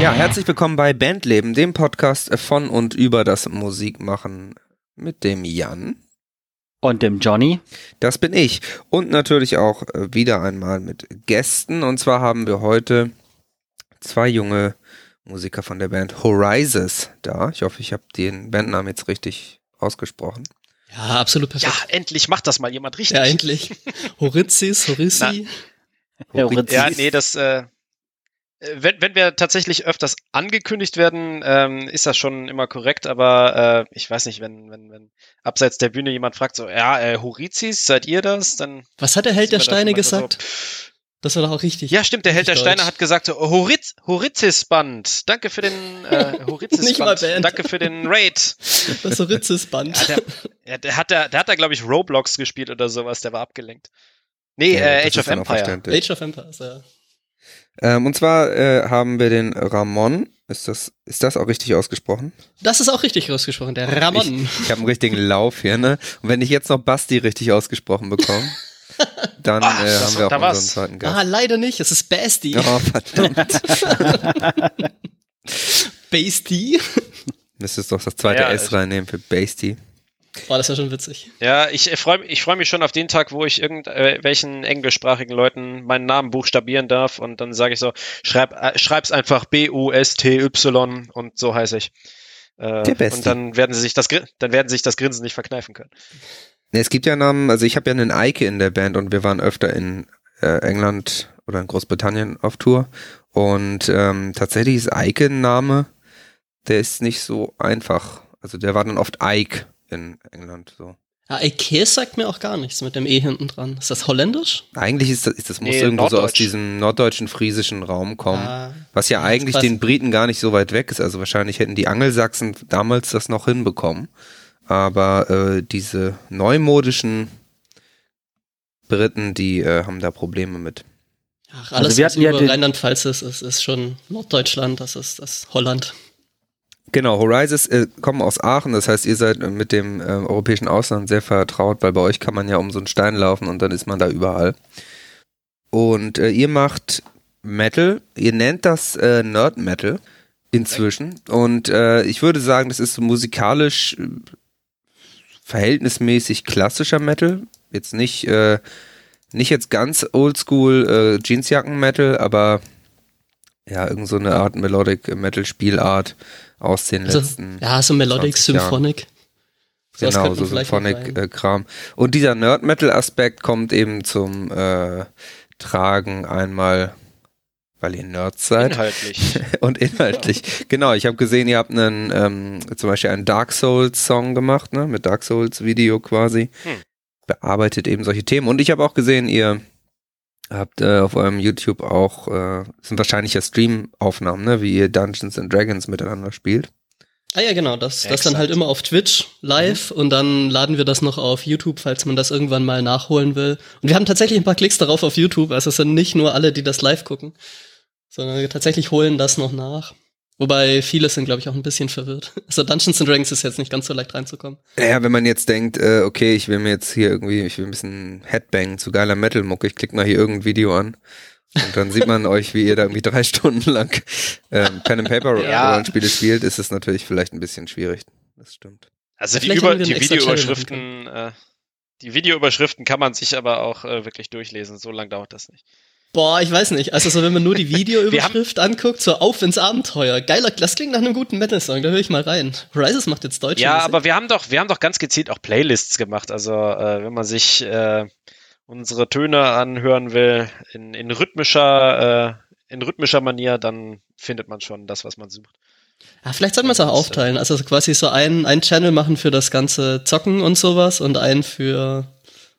Ja, herzlich willkommen bei Bandleben, dem Podcast von und über das Musikmachen mit dem Jan. Und dem Johnny. Das bin ich. Und natürlich auch äh, wieder einmal mit Gästen. Und zwar haben wir heute zwei junge Musiker von der Band Horizons da. Ich hoffe, ich habe den Bandnamen jetzt richtig ausgesprochen. Ja, absolut perfekt. Ja, endlich macht das mal jemand richtig. Ja, endlich. Horizis, Horissi. Horizis. Ja, nee, das, äh, wenn, wenn wir tatsächlich öfters angekündigt werden, ähm, ist das schon immer korrekt, aber äh, ich weiß nicht, wenn, wenn, wenn abseits der Bühne jemand fragt, so, ja, äh, Horizis, seid ihr das? Dann. Was hat der Held der Steine gesagt? Das war doch auch richtig. Ja, stimmt, der Held der Richtig Steine deutsch. hat gesagt, so, Horiz, Horizis-Band. Danke für den äh, Horizis-Band. Band. Danke für den Raid. Das Horizis-Band. Ja, der, ja, der hat da, der hat da, glaube ich, Roblox gespielt oder sowas, der war abgelenkt. Nee, Ja, äh, Age of Empire. Age of Empires, ja. Ähm, und zwar äh, haben wir den Ramon. Ist das, ist das auch richtig ausgesprochen? Das ist auch richtig ausgesprochen, der Ramon. Ich, ich habe einen richtigen Lauf hier, ne? Und wenn ich jetzt noch Basti richtig ausgesprochen bekomme, dann Ah, äh, haben wir auch unseren war's. zweiten Gast. ah, leider nicht, es ist Basti. Oh, verdammt. Basti. Müsstest doch das zweite Ja, S also- reinnehmen für Basti. Boah, das war schon witzig. Ja, ich freue ich freu mich schon auf den Tag, wo ich irgendwelchen englischsprachigen Leuten meinen Namen buchstabieren darf und dann sage ich so, schreib, äh, schreib's einfach B-U-S-T-Y und so heiße ich. Äh, Der Beste. und dann werden sie sich das dann werden sie sich das Grinsen nicht verkneifen können. Ne, es gibt ja Namen, also ich habe ja einen Eike in der Band und wir waren öfter in äh, England oder in Großbritannien auf Tour. Und ähm, tatsächlich ist Eike ein Name, der ist nicht so einfach. Also der war dann oft Ike in England. So. Ja, Ikea sagt mir auch gar nichts mit dem E hinten dran. Ist das holländisch? Eigentlich ist das, ist das muss Nee, irgendwo so aus diesem norddeutschen friesischen Raum kommen. Ah, Was ja Ja, eigentlich den Briten gar nicht so weit weg ist. Also wahrscheinlich hätten die Angelsachsen damals das noch hinbekommen. Aber äh, diese neumodischen Briten, die äh, haben da Probleme mit. Ach, Also alles, wir was hatten ja über den- Rheinland-Pfalz ist, ist, ist schon Norddeutschland, das ist das Holland. Genau, Horizons äh, kommen aus Aachen, das heißt, ihr seid mit dem äh, europäischen Ausland sehr vertraut, weil bei euch kann man ja um so einen Stein laufen und dann ist man da überall. Und äh, ihr macht Metal, ihr nennt das äh, Nerd Metal inzwischen. Und äh, ich würde sagen, das ist so musikalisch äh, verhältnismäßig klassischer Metal. Jetzt nicht, nicht jetzt ganz oldschool Jeansjacken-Metal, aber ja, irgend so eine Art Melodic Metal Spielart aus den Also, letzten. ja, so Melodic 20 Jahren. Symphonic. Genau, so noch rein. Symphonic-Kram. Und dieser Nerd-Metal-Aspekt kommt eben zum äh, Tragen einmal, weil ihr Nerds seid Inhaltlich. und inhaltlich. Genau, ich habe gesehen, ihr habt einen, ähm, zum Beispiel einen Dark Souls-Song gemacht, ne? Mit Dark Souls-Video quasi. Hm. Bearbeitet eben solche Themen. Und ich habe auch gesehen, ihr habt äh, auf eurem YouTube auch, äh, sind wahrscheinlich ja Stream-Aufnahmen, ne? Wie ihr Dungeons and Dragons miteinander spielt. Ah ja, genau, das, das dann halt immer auf Twitch live und dann laden wir das noch auf YouTube, falls man das irgendwann mal nachholen will. Und wir haben tatsächlich ein paar Klicks darauf auf YouTube, also es sind nicht nur alle, die das live gucken, sondern wir tatsächlich holen das noch nach. Wobei viele sind, glaube ich, auch ein bisschen verwirrt. Also Dungeons and Dragons ist jetzt nicht ganz so leicht reinzukommen. Ja, wenn man jetzt denkt, äh, okay, ich will mir jetzt hier irgendwie, ich will ein bisschen Headbang zu geiler Metal-Mucke, ich klicke mal hier irgendein Video an. Und dann sieht man euch, wie ihr da irgendwie drei Stunden lang ähm, Pen and Paper Ja. Rollenspiele spielt, ist es natürlich vielleicht ein bisschen schwierig. Das stimmt. Also die, Über die Videoüberschriften, äh, die Videoüberschriften kann man sich aber auch äh, wirklich durchlesen. So lange dauert das nicht. Boah, ich weiß nicht. Also so, wenn man nur die Videoüberschrift anguckt, so auf ins Abenteuer. Geiler, das klingt nach einem guten Metal-Song, da höre ich mal rein. Rises macht jetzt deutsche Ja, aber wir haben doch, wir haben doch ganz gezielt auch Playlists gemacht. Also äh, wenn man sich äh, unsere Töne anhören will in, in rhythmischer, äh, in rhythmischer Manier, dann findet man schon das, was man sucht. Ja, vielleicht sollten wir es auch Das, äh, aufteilen. Also quasi so einen, einen Channel machen für das ganze Zocken und sowas und einen für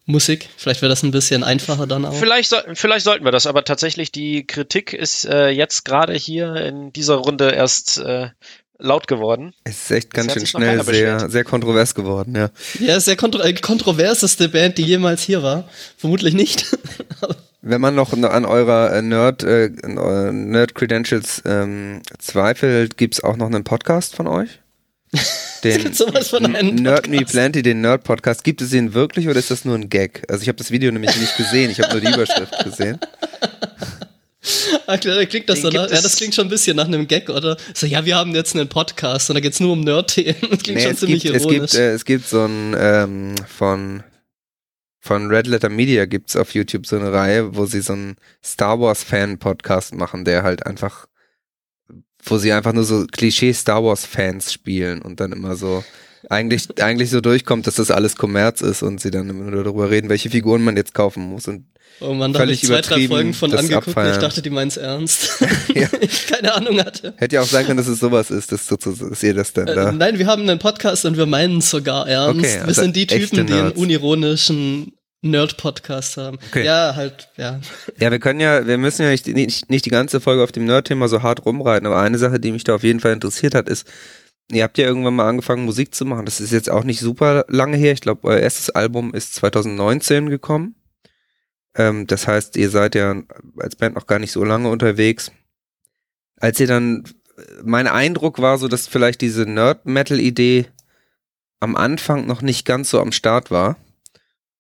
Musik. Vielleicht wäre das ein bisschen einfacher dann auch. Vielleicht, soll, vielleicht sollten wir das, aber tatsächlich die Kritik ist äh, jetzt gerade hier in dieser Runde erst äh, laut geworden. Es ist echt ganz schön schnell sehr, sehr kontrovers geworden, ja. Ja, sehr kontro äh, kontroverseste Band, die jemals hier war. Vermutlich nicht. Wenn man noch an eurer äh, Nerd, äh, Nerd Credentials ähm, zweifelt, gibt's auch noch einen Podcast von euch? Den gibt sowas von einem Nerd Me. Plenty, den Nerd Podcast. Gibt es den wirklich oder ist das nur ein Gag? Also ich habe das Video nämlich nicht gesehen, ich habe nur die Überschrift gesehen. Ah, klar, klingt das so nach, gibt ja, es- das klingt schon ein bisschen nach einem Gag, oder? So, ja, wir haben jetzt einen Podcast und da geht's nur um Nerd-Themen. Das klingt Nee, schon es, ziemlich gibt, es, ironisch. gibt, äh, es gibt so ein ähm, von von Red Letter Media gibt's auf YouTube so eine Reihe, wo sie so einen Star Wars Fan Podcast machen, der halt einfach wo sie einfach nur so Klischee Star Wars Fans spielen und dann immer so eigentlich eigentlich so durchkommt, dass das alles Kommerz ist und sie dann immer nur darüber reden, welche Figuren man jetzt kaufen muss und oh Mann, da habe ich zwei, drei Folgen von angeguckt und ich dachte, die meinen's ernst. Ja. ich keine Ahnung hatte. hätte ja auch sein können, dass es sowas ist, dass, dass, ihr das dann Äh, da nein, wir haben einen Podcast und wir meinen sogar ernst. Okay, wir also sind die Typen, die einen unironischen Nerd-Podcast haben. Okay. Ja, halt, ja. Ja, wir können ja, wir müssen ja nicht, nicht, nicht die ganze Folge auf dem Nerd-Thema so hart rumreiten, aber eine Sache, die mich da auf jeden Fall interessiert hat, ist, ihr habt ja irgendwann mal angefangen, Musik zu machen. Das ist jetzt auch nicht super lange her. Ich glaube, euer erstes Album ist 2019 gekommen. Ähm, das heißt, ihr seid ja als Band noch gar nicht so lange unterwegs. Als ihr dann, mein Eindruck war so, dass vielleicht diese Nerd-Metal-Idee am Anfang noch nicht ganz so am Start war.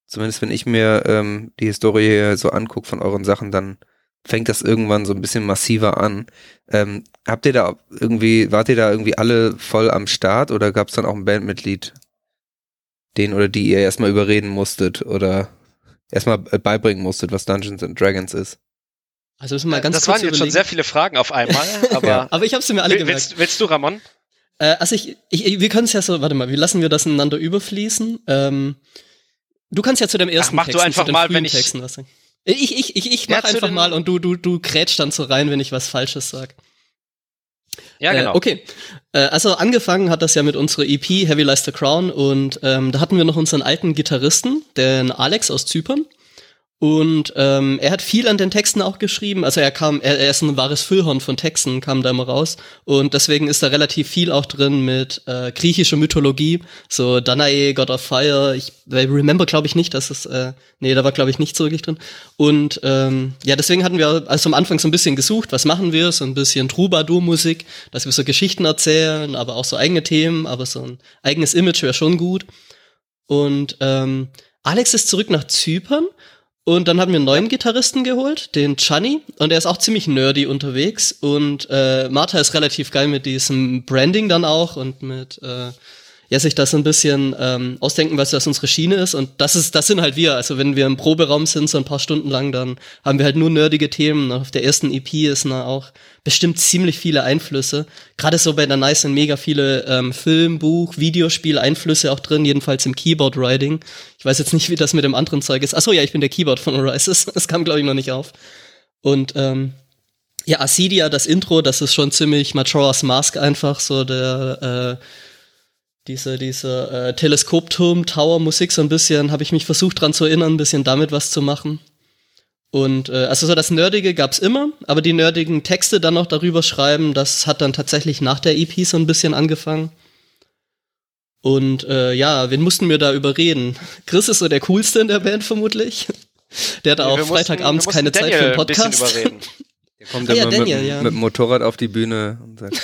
Zumindest wenn ich mir ähm, die Historie hier so angucke von euren Sachen, dann fängt das irgendwann so ein bisschen massiver an. Ähm, habt ihr da irgendwie, wart ihr da irgendwie alle voll am Start oder gab es dann auch ein Bandmitglied, den oder die ihr erstmal überreden musstet oder erstmal äh, beibringen musstet, was Dungeons and Dragons ist? Also müssen wir mal ganz das kurz waren jetzt schon überlegen. sehr viele Fragen auf einmal, aber Ja. Aber ich habe sie mir alle gemerkt. willst, willst du, Ramon? Äh, also ich, ich wir können es ja so, warte mal, wie lassen wir das ineinander überfließen? Ähm, du kannst ja zu dem ersten mach du Texten, einfach zu den mal, wenn ich- Texten was sagen. Ich, ich, ich, ich Ja, mach zu einfach mal und du, du, du grätsch dann so rein, wenn ich was Falsches sag. Ja, genau. Äh, okay. Äh, also angefangen hat das ja mit unserer EP Heavy Lies the Crown und ähm, da hatten wir noch unseren alten Gitarristen, den Alex aus Zypern. Und ähm, er hat viel an den Texten auch geschrieben. Also er kam, er, er ist ein wahres Füllhorn von Texten, kam da immer raus. Und deswegen ist da relativ viel auch drin mit äh, griechischer Mythologie. So Danae, God of Fire. Ich remember glaube ich nicht, dass es, äh, nee, da war glaube ich nichts wirklich drin. Und ähm, ja, deswegen hatten wir also am Anfang so ein bisschen gesucht, was machen wir? So ein bisschen Troubadour-Musik, dass wir so Geschichten erzählen, aber auch so eigene Themen, aber so ein eigenes Image wäre schon gut. Und ähm, Alex ist zurück nach Zypern und dann haben wir einen neuen Gitarristen geholt, den Chani, und er ist auch ziemlich nerdy unterwegs. Und äh, Martha ist relativ geil mit diesem Branding dann auch und mit äh, ja sich das ein bisschen ähm, ausdenken, was das unsere Schiene ist. Und das ist, das sind halt wir. Also wenn wir im Proberaum sind, so ein paar Stunden lang, dann haben wir halt nur nerdige Themen. Auf der ersten EP ist da auch bestimmt ziemlich viele Einflüsse. Gerade so bei der Nice sind mega viele ähm, Film, Buch, Videospiel-Einflüsse auch drin, jedenfalls im Keyboard-Writing. Ich weiß jetzt nicht, wie das mit dem anderen Zeug ist. Achso, ja, ich bin der Keyboard von Oasis. Das kam, glaube ich, noch nicht auf. Und ähm, ja, Acidia, das Intro, das ist schon ziemlich Majora's Mask einfach, so der äh, diese, diese äh, Teleskopturm, Tower-Musik so ein bisschen, habe ich mich versucht dran zu erinnern, ein bisschen damit was zu machen. Und äh, also so das Nerdige gab's immer, aber die nerdigen Texte dann noch darüber schreiben, das hat dann tatsächlich nach der EP so ein bisschen angefangen. Und äh, ja, wen mussten wir da überreden? Chris ist so der coolste in der Band vermutlich. Der hat Wir auch Freitagabends keine Zeit für Daniel einen ein Podcast. überreden. Der kommt Ah ja, immer mit, Daniel, ja. mit dem Motorrad auf die Bühne und sagt,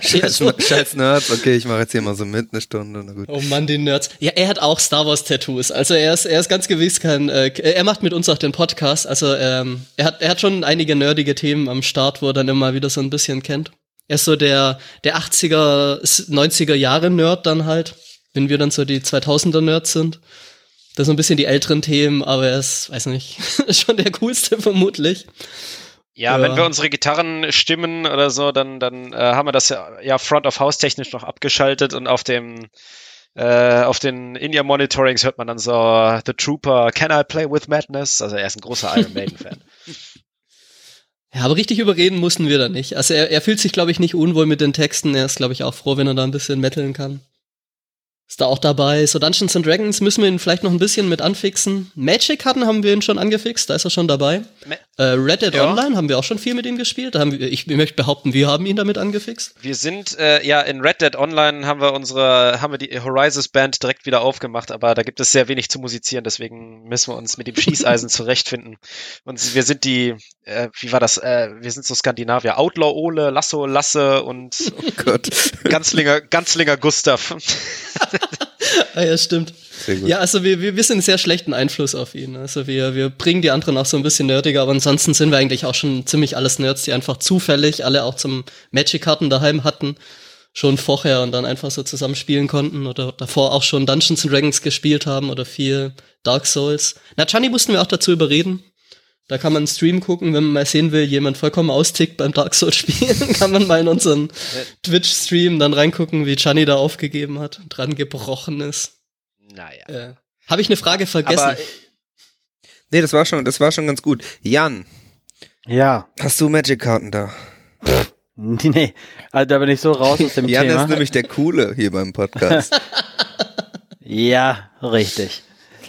scheiß, so. scheiß Nerds, okay, ich mache jetzt hier mal so mit, eine Stunde, na gut. Oh Mann, die Nerds. Ja, er hat auch Star Wars Tattoos. Also er ist, er ist ganz gewiss kein, äh, er macht mit uns auch den Podcast. Also ähm, er hat, er hat schon einige nerdige Themen am Start, wo er dann immer wieder so ein bisschen kennt. Er ist so der, der 80er, 90er Jahre Nerd dann halt, wenn wir dann so die 2000er Nerds sind. Das sind ein bisschen die älteren Themen, aber er ist, weiß nicht, schon der coolste vermutlich. Ja, Ja. wenn wir unsere Gitarren stimmen oder so, dann, dann äh, haben wir das ja, ja Front of House technisch noch abgeschaltet und auf dem äh, auf den In-Ear Monitorings hört man dann so The Trooper, Can I Play with Madness? Also er ist ein großer Iron Maiden Fan. Ja, aber richtig überreden mussten wir da nicht. Also er, er fühlt sich, glaube ich, nicht unwohl mit den Texten. Er ist, glaube ich, auch froh, wenn er da ein bisschen metaln kann. Ist da auch dabei. So Dungeons and Dragons müssen wir ihn vielleicht noch ein bisschen mit anfixen. Magic-Karten haben wir ihn schon angefixt, da ist er schon dabei. Ma- Äh, Red Dead Ja. Online haben wir auch schon viel mit ihm gespielt. Da haben wir, ich möchte behaupten, wir haben ihn damit angefixt. Wir sind äh, ja in Red Dead Online haben wir unsere, haben wir die Horizons Band direkt wieder aufgemacht, aber da gibt es sehr wenig zu musizieren, deswegen müssen wir uns mit dem Schießeisen zurechtfinden. Und wir sind die, äh, wie war das? Äh, wir sind so Skandinavier, Outlaw Ole, Lasso, Lasse und Oh Gott. Ganzlinger, Ganzlinger Gustav. ah, ja, stimmt. Ja, also wir, wir, wir sind einen sehr schlechten Einfluss auf ihn. Also wir, wir bringen die anderen auch so ein bisschen nerdiger, aber ansonsten sind wir eigentlich auch schon ziemlich alles Nerds, die einfach zufällig alle auch zum Magic-Karten daheim hatten. Schon vorher und dann einfach so zusammen spielen konnten oder davor auch schon Dungeons and Dragons gespielt haben oder viel Dark Souls. Na, Gianni mussten wir auch dazu überreden. Da kann man einen Stream gucken, wenn man mal sehen will, jemand vollkommen austickt beim Dark Souls spielen, kann man mal in unseren Twitch-Stream dann reingucken, wie Gianni da aufgegeben hat, dran gebrochen ist. Naja. Äh, Habe ich eine Frage vergessen? Aber Nee, das war schon, das war schon ganz gut. Jan, Ja. hast du Magic-Karten da? Nee, nee. Also da bin ich so raus aus dem Jan Thema. ist nämlich der Coole hier beim Podcast. Ja, richtig.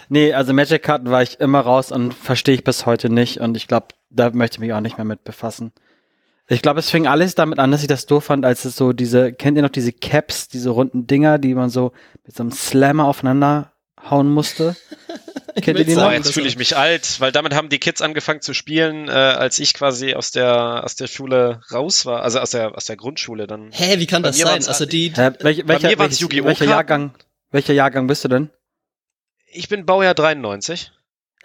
Nee, also Magic-Karten war ich immer raus und verstehe ich bis heute nicht und ich glaube, da möchte ich mich auch nicht mehr mit befassen. Ich glaube, es fing alles damit an, dass ich das doof fand, als es so diese, kennt ihr noch diese Caps, diese runden Dinger, die man so mit so einem Slammer aufeinander hauen musste? kennt ihr die noch? jetzt fühle ich mich alt, weil damit haben die Kids angefangen zu spielen, äh, als ich quasi aus der aus der Schule raus war, also aus der aus der Grundschule dann. Hä, wie kann das sein? Also die, Hä, welch, welcher, mir waren's welches- Yu-Gi-Oh! welcher Karten. Jahrgang, welcher Jahrgang bist du denn? Ich bin Baujahr 93.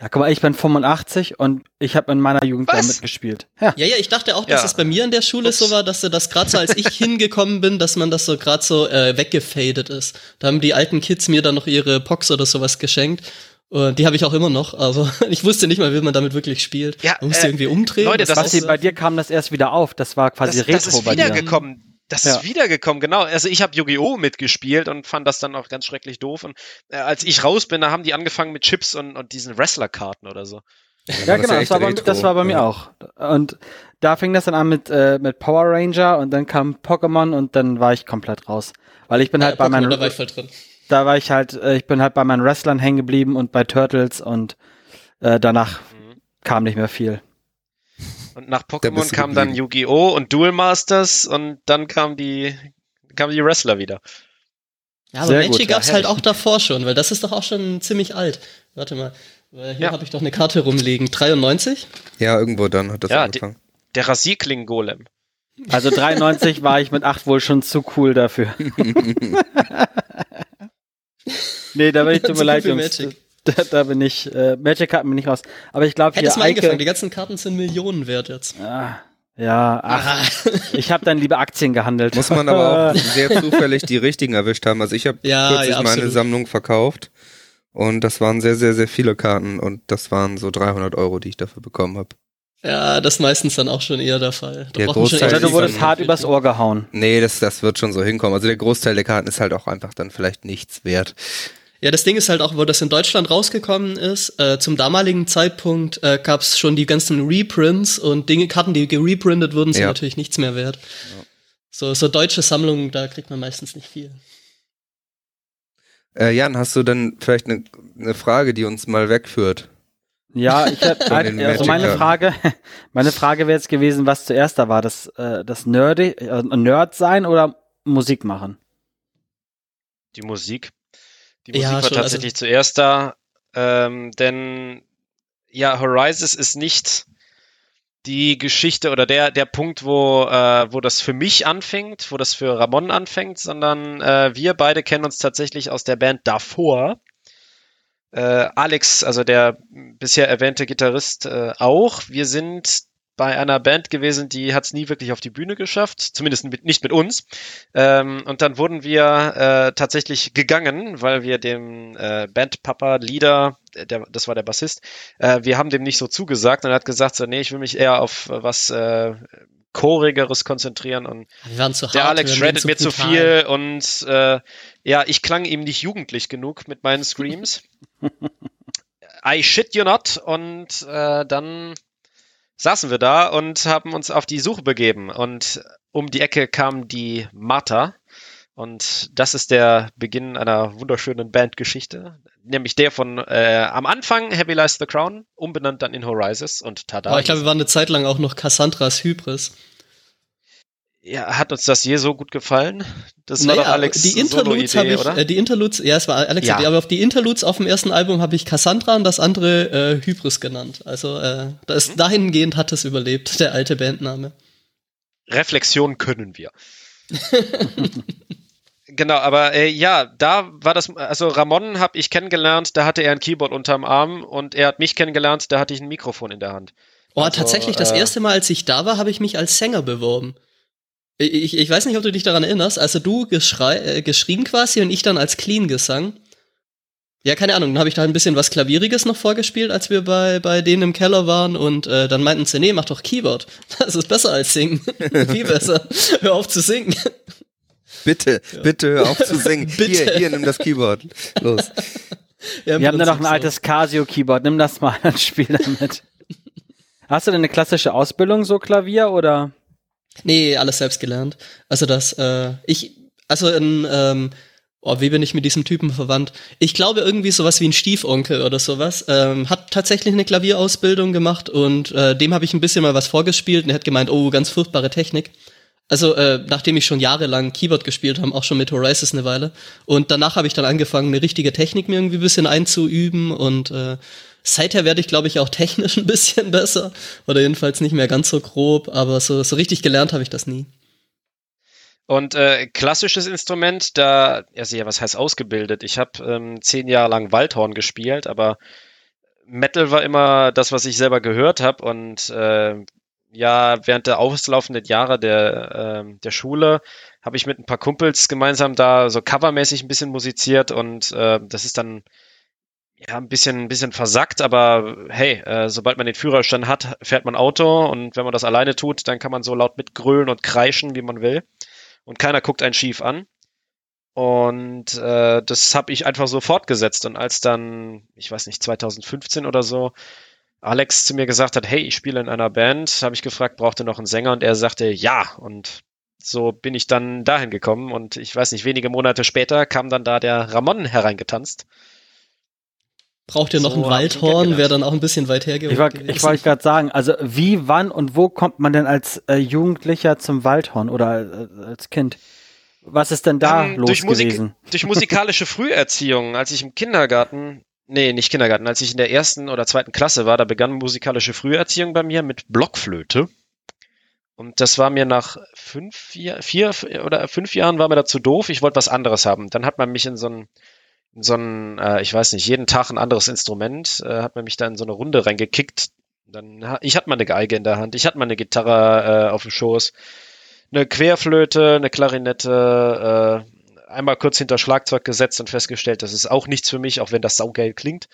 Ja, guck mal, ich bin 85 und ich habe in meiner Jugend Was? damit gespielt. Ja. ja, ja, ich dachte auch, dass Ja. es bei mir in der Schule so Ups. war, dass das gerade so, als ich hingekommen bin, dass man das so gerade so äh, weggefadet ist. Da haben die alten Kids mir dann noch ihre Pox oder sowas geschenkt. Und die habe ich auch immer noch, aber ich wusste nicht mal, wie man damit wirklich spielt. Ja, man musste äh, irgendwie umdrehen. Leute, das Basti, ist- bei dir kam das erst wieder auf. Das war quasi Das, Retro das ist bei dir. wiedergekommen. Das Ja. ist wiedergekommen, genau. Also ich habe Yu-Gi-Oh! mitgespielt und fand das dann auch ganz schrecklich doof. Und äh, als ich raus bin, da haben die angefangen mit Chips und, und diesen Wrestler-Karten oder so. Ja, genau, das war, bei, das war bei mir auch. Und da fing das dann an mit, äh, mit Power Ranger und dann kam Pokémon und dann war ich komplett raus. Weil ich bin halt ja, bei meinen, da war ich voll drin. da war ich halt, äh, ich bin halt bei meinen Wrestlern hängen geblieben und bei Turtles und äh, danach Mhm. kam nicht mehr viel. Und nach Pokémon kam dann. Yu-Gi-Oh! und Duel Masters und dann kamen die, kamen die Wrestler wieder. Ja, aber Sehr Magic ja, gab's halt auch davor schon, weil das ist doch auch schon ziemlich alt. Warte mal, weil hier Ja. habe ich doch eine Karte rumliegen. 93? Ja, irgendwo dann hat das Ja, angefangen. Der Rasierkling-Golem. Also 93 war ich mit 8 wohl schon zu cool dafür. nee, da bin ich, tut Zu mir leid, Jungs. Magic. Da, da bin ich, äh, Magic hatten bin ich raus. Aber ich glaube, hier Hättest mal Eike, angefangen, die ganzen Karten sind Millionen wert jetzt. Ah, ja, ach, Ah. ich habe dann lieber Aktien gehandelt. Muss man aber auch sehr zufällig die richtigen erwischt haben. Also ich habe Ja, kürzlich ja, meine. Sammlung verkauft und das waren sehr, sehr, sehr viele Karten und das waren so 300 Euro, die ich dafür bekommen habe. Ja, das ist meistens dann auch schon eher der Fall. Da Der schon Großteil echt Oder du wurdest hart übers Ohr gehauen. Nee, das, das wird schon so hinkommen. Also der Großteil der Karten ist halt auch einfach dann vielleicht nichts wert. Ja, das Ding ist halt auch, wo das in Deutschland rausgekommen ist, äh, zum damaligen Zeitpunkt äh, gab es schon die ganzen Reprints und Dinge, Karten, die gereprintet wurden, sind Ja. natürlich nichts mehr wert. So, so deutsche Sammlungen, da kriegt man meistens nicht viel. Äh, Jan, hast du dann vielleicht eine eine Frage, die uns mal wegführt? Ja, ich hab, also meine. Frage, meine Frage wäre jetzt gewesen, was zuerst da war, das, äh, das Nerdy, äh, Nerd sein oder Musik machen? Die Musik. Die Ja, Musik war schon, also- tatsächlich zuerst da, ähm, denn ja, Horizons ist nicht die Geschichte oder der, der Punkt, wo, äh, wo das für mich anfängt, wo das für Ramon anfängt, sondern äh, wir beide kennen uns tatsächlich aus der Band davor. Äh, Alex, also der bisher erwähnte Gitarrist, äh, auch. Wir sind bei einer Band gewesen, die hat es nie wirklich auf die Bühne geschafft, zumindest mit, nicht mit uns. Ähm, und dann wurden wir äh, tatsächlich gegangen, weil wir dem äh, Bandpapa, Leader, der, das war der Bassist, äh, wir haben dem nicht so zugesagt und er hat gesagt, so, nee, ich will mich eher auf äh, was äh, Chorigeres konzentrieren und hart. der Alex shreddet mir zu viel und äh, ja, ich klang ihm nicht jugendlich genug mit meinen Screams. I shit you not und äh, dann saßen wir da und haben uns auf die Suche begeben und um die Ecke kam die Martha und das ist der Beginn einer wunderschönen Bandgeschichte, nämlich der von äh, am Anfang Heavy Lies the Crown, umbenannt dann in Horizons und tada. Aber ich glaube, wir waren eine Zeit lang auch noch Cassandras Hybris. Ja, hat uns das je so gut gefallen? Das war doch Alex die Interludes habe ich, oder? äh, die Interludes, ja, es war Alex, Ja. Idee, aber auf die Interludes auf dem ersten Album habe ich Cassandra und das andere äh, Hybris genannt. Also äh, da Mhm. dahingehend hat es überlebt, der alte Bandname. Reflexion können wir. Genau, aber äh, ja, da war das, also Ramon habe ich kennengelernt, da hatte er ein Keyboard unterm Arm und er hat mich kennengelernt, da hatte ich ein Mikrofon in der Hand. Oh, Also, tatsächlich, das äh, erste Mal, als ich da war, habe ich mich als Sänger beworben. Ich, ich, weiß nicht, ob du dich daran erinnerst. Also du geschrei äh, geschrien quasi und ich dann als Clean gesang. Ja, keine Ahnung. Dann habe ich da ein bisschen was Klavieriges noch vorgespielt, als wir bei, bei denen im Keller waren. Und äh, dann meinten sie, nee, mach doch Keyboard. Das ist besser als singen. Viel besser. Hör auf zu singen. Bitte, bitte hör auf zu singen. Bitte. Hier, hier, nimm das Keyboard. Los. Ja, Wir haben da noch ein altes Casio-Keyboard. Nimm das mal und spiel damit. Hast du denn eine klassische Ausbildung, so Klavier, oder? Nee, alles selbst gelernt. Also das, äh, ich, also in, ähm, oh, wie bin ich mit diesem Typen verwandt? Ich glaube irgendwie sowas wie ein Stiefonkel oder sowas. Ähm, hat tatsächlich eine Klavierausbildung gemacht und äh, dem habe ich ein bisschen mal was vorgespielt und er hat gemeint, oh, ganz furchtbare Technik. Also äh, nachdem ich schon jahrelang Keyboard gespielt habe, auch schon mit Horizons eine Weile. Und danach habe ich dann angefangen, eine richtige Technik mir irgendwie ein bisschen einzuüben und äh, seither werde ich, glaube ich, auch technisch ein bisschen besser. Oder jedenfalls nicht mehr ganz so grob, aber so, so richtig gelernt habe ich das nie. Und äh, klassisches Instrument, da, also ja, was heißt ausgebildet? Ich habe ähm, zehn Jahre lang Waldhorn gespielt, aber Metal war immer das, was ich selber gehört habe. Und äh, ja, während der auslaufenden Jahre der, ähm, der Schule habe ich mit ein paar Kumpels gemeinsam da so covermäßig ein bisschen musiziert und äh, das ist dann ja ein bisschen, ein bisschen versackt, aber hey, äh, sobald man den Führerschein hat, fährt man Auto und wenn man das alleine tut, dann kann man so laut mitgrölen und kreischen, wie man will und keiner guckt einen schief an. Und äh, das habe ich einfach so fortgesetzt. Und als dann, ich weiß nicht, 2015 oder so, Alex zu mir gesagt hat, hey, ich spiele in einer Band, habe ich gefragt, braucht ihr noch einen Sänger? Und er sagte, ja. Und so bin ich dann dahin gekommen. Und ich weiß nicht, wenige Monate später kam dann da der Ramon hereingetanzt. Braucht ihr noch So ein Waldhorn, wäre dann auch ein bisschen weit her ge Ich, gewesen. ich wollte gerade sagen, also wie, wann und wo kommt man denn als äh, Jugendlicher zum Waldhorn oder äh, als Kind? Was ist denn da Ähm, los durch Musik- gewesen? Durch musikalische Früherziehung, als ich im Kindergarten, nee, nicht Kindergarten, als ich in der ersten oder zweiten Klasse war, da begann musikalische Früherziehung bei mir mit Blockflöte. Und das war mir nach fünf, Jahr- vier oder fünf Jahren war mir dazu doof. Ich wollte was anderes haben. Dann hat man mich in so ein, so ein, äh, ich weiß nicht, jeden Tag ein anderes Instrument, äh, hat man mich da in so eine Runde reingekickt. Dann, ich hatte mal eine Geige in der Hand, ich hatte mal eine Gitarre äh, auf dem Schoß, eine Querflöte, eine Klarinette, äh, einmal kurz hinter Schlagzeug gesetzt und festgestellt, das ist auch nichts für mich, auch wenn das saugeil klingt.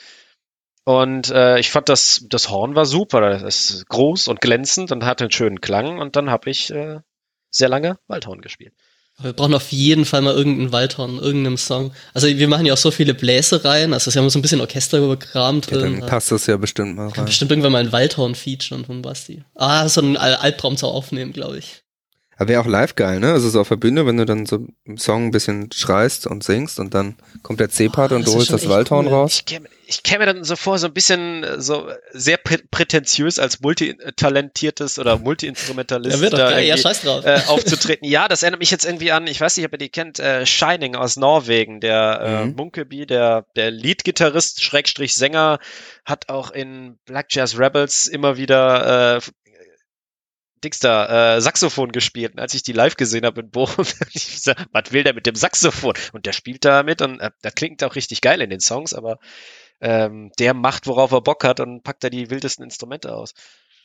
Und äh, ich fand das, das Horn war super, das ist groß und glänzend und hatte einen schönen Klang und dann habe ich äh, sehr lange Waldhorn gespielt. Wir brauchen auf jeden Fall mal irgendeinen Waldhorn, irgendeinem Song. Also wir machen ja auch so viele Bläsereien, also wir haben so ein bisschen Orchesterkram Ja, drin. dann passt das ja bestimmt mal Kann rein. bestimmt irgendwann mal ein Waldhorn featuren von Basti. Ah, so einen Al Albtraum zu aufnehmen, glaube ich. Aber wäre auch live geil, ne? Also so auf der Bühne, wenn du dann so im Song ein bisschen schreist und singst und dann kommt der C-Part Oh, und du holst das Waldhorn cool. raus. Ich käme ich käm mir dann so vor, so ein bisschen äh, so sehr prä prätentiös als multitalentiertes oder Multiinstrumentalist Ja, wird doch da geil. Ja, scheiß drauf. äh, aufzutreten. Ja, das erinnert mich jetzt irgendwie an, ich weiß nicht, ob ihr die kennt, äh, Shining aus Norwegen. Der äh, Mhm. Munkeby, der, der Leadgitarrist, Schrägstrich Sänger, hat auch in Black Jazz Rebels immer wieder äh, Dings da, äh, Saxophon gespielt. Und als ich die live gesehen habe in Bochum, ich gesagt, was will der mit dem Saxophon? Und der spielt da mit und äh, das klingt auch richtig geil in den Songs, aber ähm, der macht, worauf er Bock hat und packt da die wildesten Instrumente aus.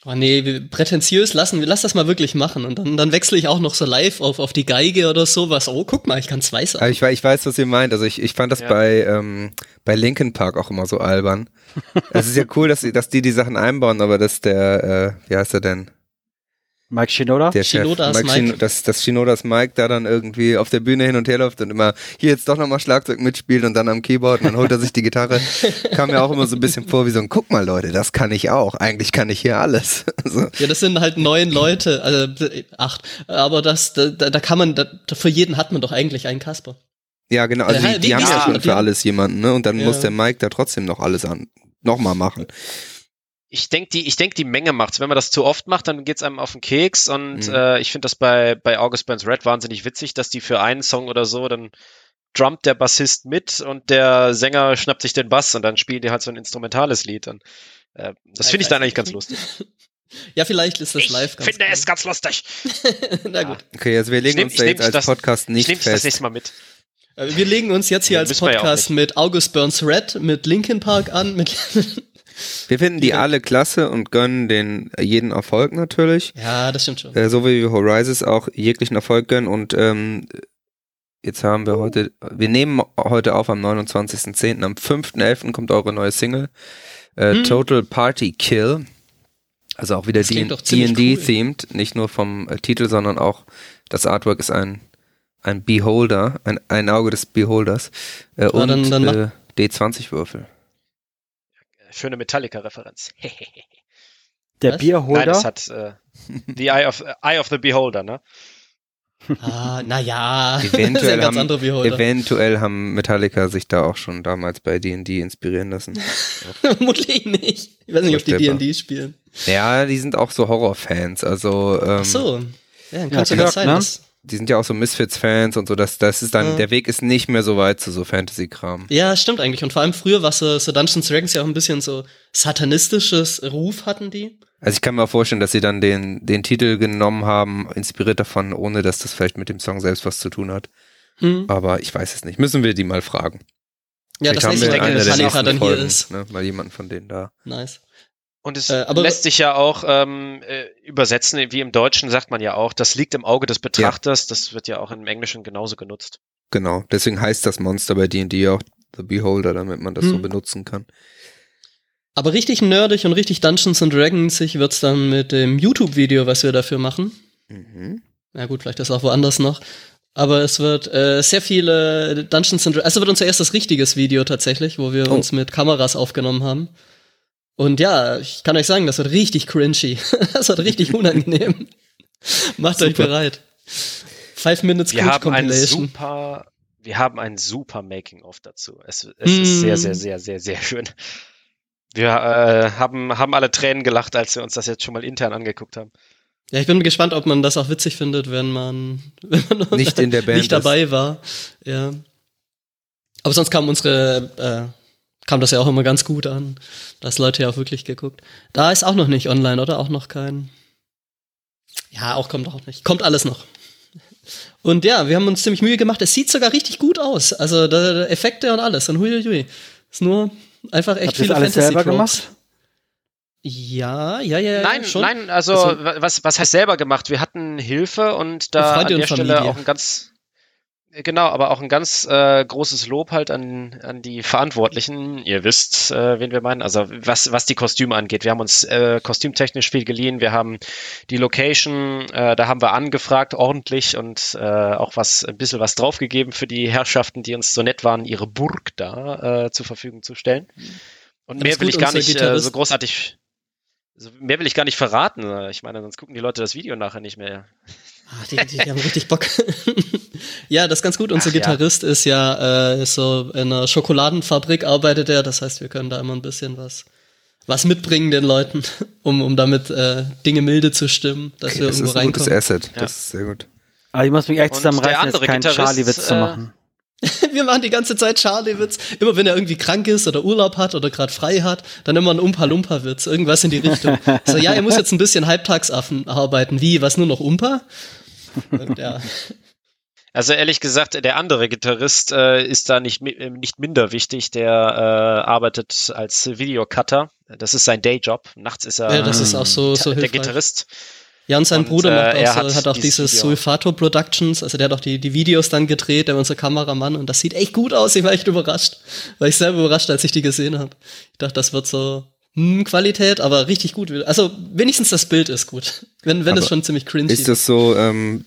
Oh nee, wir- prätentiös lassen, wir lass das mal wirklich machen. Und dann, dann wechsle ich auch noch so live auf, auf die Geige oder sowas. Oh, guck mal, ich kann zwei Aber sagen. ich, ich weiß, was ihr meint. Also ich, ich fand das Ja. bei, ähm, bei Linkin Park auch immer so albern. es ist ja cool, dass, sie, dass die die Sachen einbauen, aber dass der, äh, wie heißt er denn? Mike Shinoda? Der Chef, Mike. Shin- dass, dass Shinodas Mike da dann irgendwie auf der Bühne hin und her läuft und immer hier jetzt doch nochmal Schlagzeug mitspielt und dann am Keyboard und dann holt er sich die Gitarre. Kam mir auch immer so ein bisschen vor wie so ein, guck mal Leute, das kann ich auch. Eigentlich kann ich hier alles. so. Ja, das sind halt neun Leute, also acht. Aber das, da, da kann man, da, für jeden hat man doch eigentlich einen Kasper. Ja, genau. Also die, wie- die haben ja schon die- für alles jemanden, ne? Und dann Ja. muss der Mike da trotzdem noch alles an nochmal machen. Ich denke, die, ich denk, die Menge macht's. Wenn man das zu oft macht, dann geht's einem auf den Keks. Und Mhm. äh, ich finde das bei, bei August Burns Red wahnsinnig witzig, dass die für einen Song oder so, dann drummt der Bassist mit und der Sänger schnappt sich den Bass und dann spielen die halt so ein instrumentales Lied. Und, äh, das finde ich dann eigentlich ganz lustig. Ja, vielleicht ist das Ich live ganz finde cool. es ganz lustig. Na gut. Okay, also wir legen nehm- uns ich da jetzt als das- Podcast Ich nicht nehme das fest. nächste Mal mit. Äh, Wir legen uns jetzt hier Ja, als ja Podcast nicht. mit August Burns Red, mit Linkin Park an, mit Wir finden die alle klasse und gönnen den jeden Erfolg natürlich. Ja, das stimmt schon. Äh, so wie wir Horizons auch jeglichen Erfolg gönnen und ähm, jetzt haben wir heute, wir nehmen heute auf am 29.10. Am 5.11. kommt eure neue Single äh, Hm. Total Party Kill. Also auch wieder D&D-themed, nicht nur vom äh, Titel, sondern auch das Artwork ist ein ein Beholder, ein, ein Auge des Beholders äh, und dann- dann äh, D20-Würfel. Schöne Metallica-Referenz. Der Was? Nein, Bierholder. es hat äh, The Eye of, Eye of the Beholder, ne? Ah, naja. das ist ja Eventuell, ein ganz haben, eventuell haben Metallica sich da auch schon damals bei D&D inspirieren lassen. Vermutlich nicht. Ich weiß nicht, ob die. D&D spielen. Ja, die sind auch so Horrorfans, also ähm, Ach so. Ja, dann Ja, kann es ja das sein. ne? dass- die sind ja auch so Misfits-Fans und so, das, das ist dann, Ja. der Weg ist nicht mehr so weit zu so Fantasy-Kram. Ja, stimmt eigentlich. Und vor allem früher, was so, so Dungeons Dragons ja auch ein bisschen so satanistisches Ruf hatten die. Also ich kann mir auch vorstellen, dass sie dann den, den Titel genommen haben, inspiriert davon, ohne dass das vielleicht mit dem Song selbst was zu tun hat. Hm. Aber ich weiß es nicht. Müssen wir die mal fragen. Ja, das Vielleicht nächste in wenn einer der dann hier Folgen, ist. Ne, mal jemanden von denen da. Nice. Und es Äh, aber- lässt sich ja auch ähm, äh, übersetzen, wie im Deutschen sagt man ja auch, das liegt im Auge des Betrachters, das wird ja auch im Englischen genauso genutzt. Genau. Deswegen heißt das Monster bei D&D auch The Beholder, damit man das so Hm. benutzen kann. Aber richtig nerdig und richtig Dungeons and Dragons wird's dann mit dem YouTube-Video, was wir dafür machen. Mhm. Na gut, vielleicht ist auch woanders noch. Aber es wird äh, sehr viele Dungeons and Dragons. Also wird unser erstes richtiges Video tatsächlich, wo wir Oh. uns mit Kameras aufgenommen haben. Und ja, ich kann euch sagen, das wird richtig cringy. das wird richtig unangenehm. Macht euch Super. bereit. Five Minutes Wir haben ein Compilation. super, wir haben ein super Making-of dazu. Es, es ist Mm. sehr, sehr, sehr, sehr, sehr schön. Wir äh, haben, haben alle Tränen gelacht, als wir uns das jetzt schon mal intern angeguckt haben. Ja, ich bin gespannt, ob man das auch witzig findet, wenn man, wenn man Nicht in der Band nicht dabei war. Ja. Aber sonst kam unsere, äh, kam das ja auch immer ganz gut an. dass Leute ja auch wirklich geguckt. Da ist auch noch nicht online, oder? Auch noch kein. Ja, auch kommt auch nicht. Kommt alles noch. Und ja, wir haben uns ziemlich Mühe gemacht. Es sieht sogar richtig gut aus. Also da, da Effekte und alles. Und huiuiui. Ist nur einfach echt Habt ihr viele das alles Fantasy selber Tropes. gemacht? Ja, ja, ja. Nein, schon. nein, also, Also- wa- was, was heißt selber gemacht? Wir hatten Hilfe und da an der Stelle Familie. auch ein ganz, genau, aber auch ein ganz äh, großes Lob halt an, an die Verantwortlichen. Ihr wisst, äh, wen wir meinen. Also was, was die Kostüme angeht. Wir haben uns äh, kostümtechnisch viel geliehen. Wir haben die Location, äh, da haben wir angefragt ordentlich und äh, auch was, ein bisschen was draufgegeben für die Herrschaften, die uns so nett waren, ihre Burg da äh, zur Verfügung zu stellen. Und Das mehr will ich gar nicht äh, so großartig mehr will ich gar nicht verraten. Ich meine, sonst gucken die Leute das Video nachher nicht mehr. Ah, die, die, die haben richtig Bock. ja, das ist ganz gut. Unser Ach, ja. Gitarrist ist ja äh, so in einer Schokoladenfabrik arbeitet er. Das heißt, wir können da immer ein bisschen was was mitbringen den Leuten, um, um damit äh, Dinge milde zu stimmen, dass Okay, wir das irgendwo ist ein gutes reinkommen. Asset. Ja. Das ist sehr gut. Aber ich muss mich echt zusammenreißen, jetzt andere keinen Charlie-Witz zu äh, machen. Wir machen die ganze Zeit Charlie-Witz. Immer wenn er irgendwie krank ist oder Urlaub hat oder gerade frei hat, dann immer ein Umpa-Lumpa-Witz. Irgendwas in die Richtung. So, ja, er muss jetzt ein bisschen halbtagsaffen arbeiten. Wie, was nur noch Umpa? Ja. Also ehrlich gesagt, der andere Gitarrist äh, ist da nicht, äh, nicht minder wichtig. Der äh, arbeitet als Videocutter. Das ist sein Dayjob. Nachts ist er ja, das ist auch so, so der hilfreich. Gitarrist. Ja, und sein Und, Bruder macht äh, auch, er so, hat hat, auch dieses dieses Video. Sulfato Productions, also der hat auch die, die Videos dann gedreht, der war unser Kameramann und das sieht echt gut aus, ich war echt überrascht. War ich selber überrascht, als ich die gesehen habe. Ich dachte, das wird so hm, Qualität, aber richtig gut. Also wenigstens das Bild ist gut. Wenn, wenn es schon ziemlich cringy Ist das so, ähm,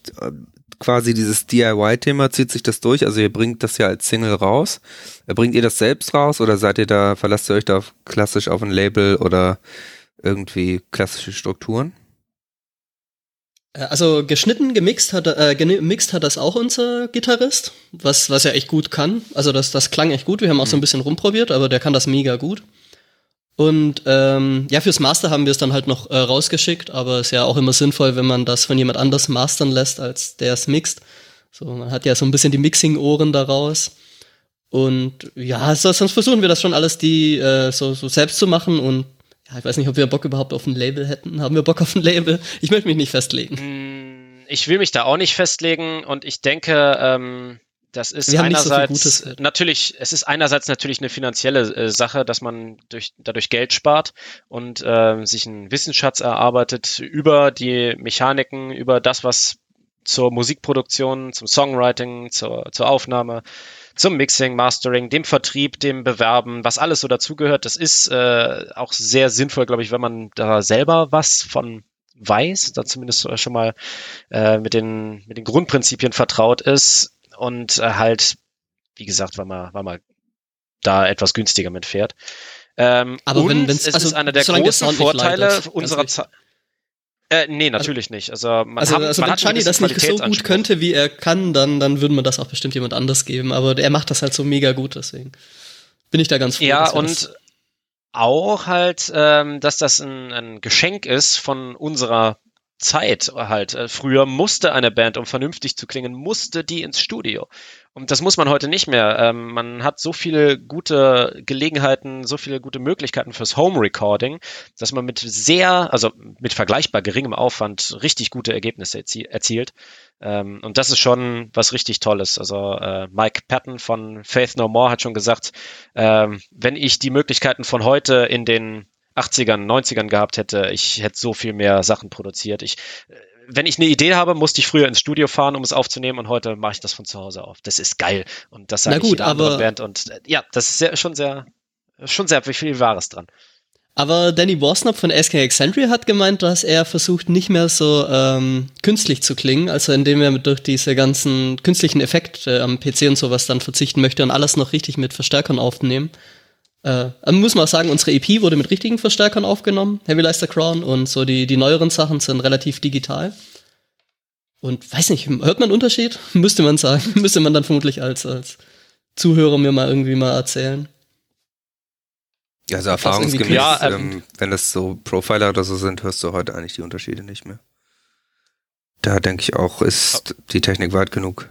quasi dieses DIY-Thema, zieht sich das durch? Also ihr bringt das ja als Single raus. Bringt ihr das selbst raus oder seid ihr da, verlasst ihr euch da klassisch auf ein Label oder irgendwie klassische Strukturen? Äh, Also geschnitten, gemixt hat, äh, gemixt hat das auch unser Gitarrist, was, was er echt gut kann. Also das, das klang echt gut. Wir haben auch so ein bisschen rumprobiert, aber der kann das mega gut. Und ähm, ja, fürs Master haben wir es dann halt noch äh, rausgeschickt, aber ist ja auch immer sinnvoll, wenn man das von jemand anders mastern lässt, als der es mixt. So, man hat ja so ein bisschen die Mixing-Ohren daraus. Und ja, so, sonst versuchen wir das schon alles die äh, so, so selbst zu machen und ja, ich weiß nicht, ob wir Bock überhaupt auf ein Label hätten. Haben wir Bock auf ein Label? Ich möchte mich nicht festlegen. Hm, Ich will mich da auch nicht festlegen und ich denke, ähm, Das ist so einerseits Gutes. natürlich, es ist einerseits natürlich eine finanzielle äh, Sache, dass man durch, dadurch Geld spart und ähm, sich einen Wissensschatz erarbeitet über die Mechaniken, über das, was zur Musikproduktion, zum Songwriting, zur, zur Aufnahme, zum Mixing, Mastering, dem Vertrieb, dem Bewerben, was alles so dazugehört. Das ist äh, auch sehr sinnvoll, glaube ich, wenn man da selber was von weiß, da zumindest schon mal äh, mit, den, mit den Grundprinzipien vertraut ist und äh, halt, wie gesagt, weil man, weil man da etwas günstiger mitfährt. Ähm, Aber wenn- wenn's- es also ist einer der großen Vorteile leidet, ganz unserer. Zeit. Äh, nee, natürlich nicht. Also man, Also, hat, also man wenn Gianni das nicht so gut könnte, wie er kann, dann, dann würde man das auch bestimmt jemand anders geben. Aber er macht das halt so mega gut, deswegen bin ich da ganz froh. Ja, wir und auch halt, ähm, dass das ein, ein Geschenk ist von unserer Zeit halt. Äh, Früher musste eine Band, um vernünftig zu klingen, musste die ins Studio. Und das muss man heute nicht mehr. Ähm, man hat so viele gute Gelegenheiten, so viele gute Möglichkeiten fürs Home Recording, dass man mit sehr, also mit vergleichbar geringem Aufwand richtig gute Ergebnisse erzie erzielt. Ähm, und das ist schon was richtig Tolles. Also äh, Mike Patton von Faith No More hat schon gesagt, ähm, wenn ich die Möglichkeiten von heute in den 80ern, 90ern gehabt hätte, ich hätte so viel mehr Sachen produziert. Ich, äh, wenn ich eine Idee habe, musste ich früher ins Studio fahren, um es aufzunehmen und heute mache ich das von zu Hause auf. Das ist geil. Und das sage ich gut, jeder anderen aber- Band. Und äh, ja, das ist sehr, schon sehr, schon sehr viel Wahres dran. Aber Danny Worsnop von SK Accentry hat gemeint, dass er versucht, nicht mehr so ähm, künstlich zu klingen, also indem er durch diese ganzen künstlichen Effekte am PC und sowas dann verzichten möchte und alles noch richtig mit Verstärkern aufnehmen. Äh, also muss man auch sagen, unsere EP wurde mit richtigen Verstärkern aufgenommen, Heavy Leister Crown, und so die, die neueren Sachen sind relativ digital. Und weiß nicht, hört man einen Unterschied? Müsste man sagen. Müsste man dann vermutlich als, als Zuhörer mir mal irgendwie mal erzählen. Also irgendwie erfahrungsgemäß. Ja, ähm, wenn das so Profiler oder so sind, hörst du heute eigentlich die Unterschiede nicht mehr. Da denke ich auch, ist die Technik weit genug.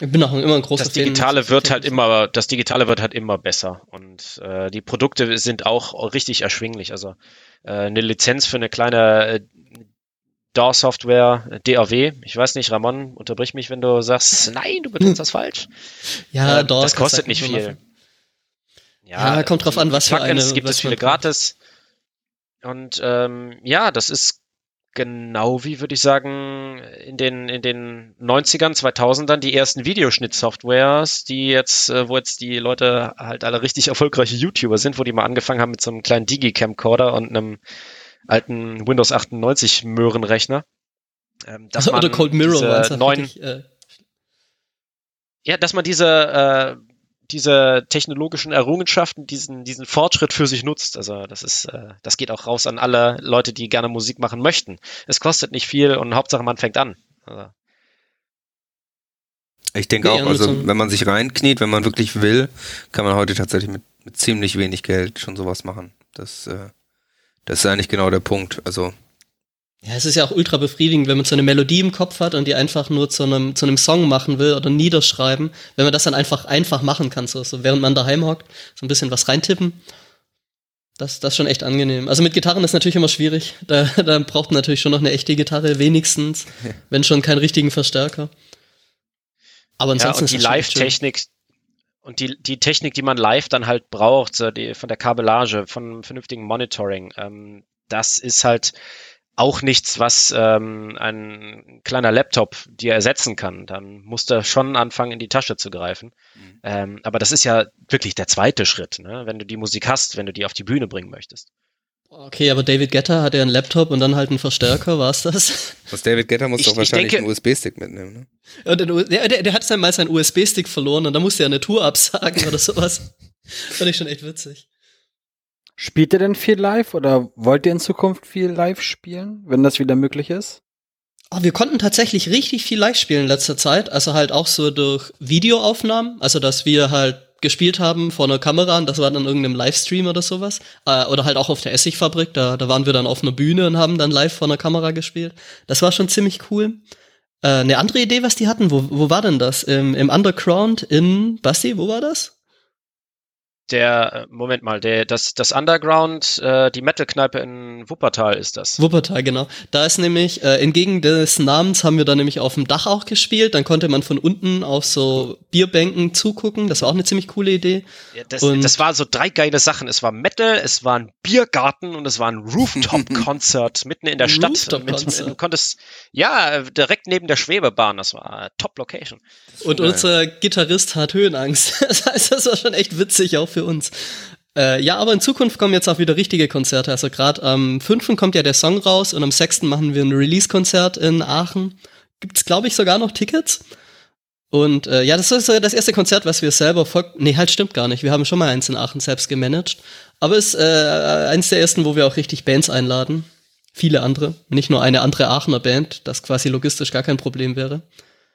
Ich bin auch immer ein großer Das Fan Digitale von wird halt immer, das Digitale wird halt immer besser und äh, die Produkte sind auch richtig erschwinglich. Also äh, eine Lizenz für eine kleine äh, DAW-Software, äh, DAW, ich weiß nicht, Ramon, unterbrich mich, wenn du sagst, nein, du benutzt das falsch. Ja, Äh, dort. das kostet nicht viel. mal. Ja, kommt drauf an, was für eine gibt es viele gratis. Und ähm, ja, das ist genau wie, würde ich sagen, in den, in den 90ern, 2000ern die ersten Videoschnitt-Softwares, die jetzt, äh, wo jetzt die Leute halt alle richtig erfolgreiche YouTuber sind, wo die mal angefangen haben mit so einem kleinen Digi-Camcorder und einem alten Windows 98 Möhrenrechner. Ähm, dass Oder man Cold Mirror, diese neuen, wirklich, äh, ja, dass man diese, äh, diese technologischen Errungenschaften, diesen, diesen Fortschritt für sich nutzt. Also das ist, äh, das geht auch raus an alle Leute, die gerne Musik machen möchten. Es kostet nicht viel und Hauptsache man fängt an. Also, Ich denke Ja, auch, also wenn man sich reinkniet, wenn man wirklich will, kann man heute tatsächlich mit, mit ziemlich wenig Geld schon sowas machen. Das, äh, das ist eigentlich genau der Punkt. Also ja, es ist ja auch ultra befriedigend, wenn man so eine Melodie im Kopf hat und die einfach nur zu einem, zu einem Song machen will oder niederschreiben, wenn man das dann einfach einfach machen kann, so, so während man daheim hockt, so ein bisschen was reintippen. Das, das ist schon echt angenehm. Also mit Gitarren ist natürlich immer schwierig. Da, da braucht man natürlich schon noch eine echte Gitarre, wenigstens, wenn schon keinen richtigen Verstärker. Aber ja, ansonsten und die. Live-Technik und die, die Technik, die man live dann halt braucht, so die, von der Kabellage, von vernünftigen Monitoring, ähm, das ist halt auch nichts, was ähm, ein kleiner Laptop dir ersetzen kann. Dann musst du schon anfangen, in die Tasche zu greifen. Mhm. Ähm, aber das ist ja wirklich der zweite Schritt, ne? wenn du die Musik hast, wenn du die auf die Bühne bringen möchtest. Okay, aber David Guetta hat ja einen Laptop und dann halt einen Verstärker, war's das? was David Getter muss Ich- doch ich wahrscheinlich denke- einen USB-Stick mitnehmen. Ne? Der, der, der hat dann mal seinen USB-Stick verloren und da musste er eine Tour absagen oder sowas. Fand ich schon echt witzig. Spielt ihr denn viel live oder wollt ihr in Zukunft viel live spielen, wenn das wieder möglich ist? Oh, wir konnten tatsächlich richtig viel live spielen in letzter Zeit. Also halt auch so durch Videoaufnahmen. Also, dass wir halt gespielt haben vor einer Kamera und das war dann irgendeinem Livestream oder sowas. Äh, oder halt auch auf der Essigfabrik. Da, da waren wir dann auf einer Bühne und haben dann live vor einer Kamera gespielt. Das war schon ziemlich cool. Äh, eine andere Idee, was die hatten, wo, wo war denn das? Im, Im Underground in, Basti, wo war das? Der, äh, Moment mal, der, das, das Underground, äh, die Metal-Kneipe in Wuppertal ist das. Wuppertal, genau. Da ist nämlich, äh, entgegen des Namens haben wir da nämlich auf dem Dach auch gespielt. Dann konnte man von unten auf so Bierbänken zugucken. Das war auch eine ziemlich coole Idee. Ja, das, Und- das war so drei geile Sachen. Es war Metal, es war ein Biergarten und es war ein Rooftop-Konzert mitten in der Stadt. Rooftop-Konzert. du konntest, ja, äh, direkt neben der Schwebebahn. Das war äh, Top-Location. Und geil. unser Gitarrist hat Höhenangst. Das heißt, das war schon echt witzig auch für uns. Äh, ja, aber in Zukunft kommen jetzt auch wieder richtige Konzerte. Also gerade am 5. kommt ja der Song raus und am 6. machen wir ein Release-Konzert in Aachen. Gibt's, glaube ich, sogar noch Tickets. Und äh, ja, das ist so das erste Konzert, was wir selber voll. Nee, halt stimmt gar nicht. Wir haben schon mal eins in Aachen selbst gemanagt. Aber es ist äh, eins der ersten, wo wir auch richtig Bands einladen. Viele andere. Nicht nur eine andere Aachener Band, das quasi logistisch gar kein Problem wäre.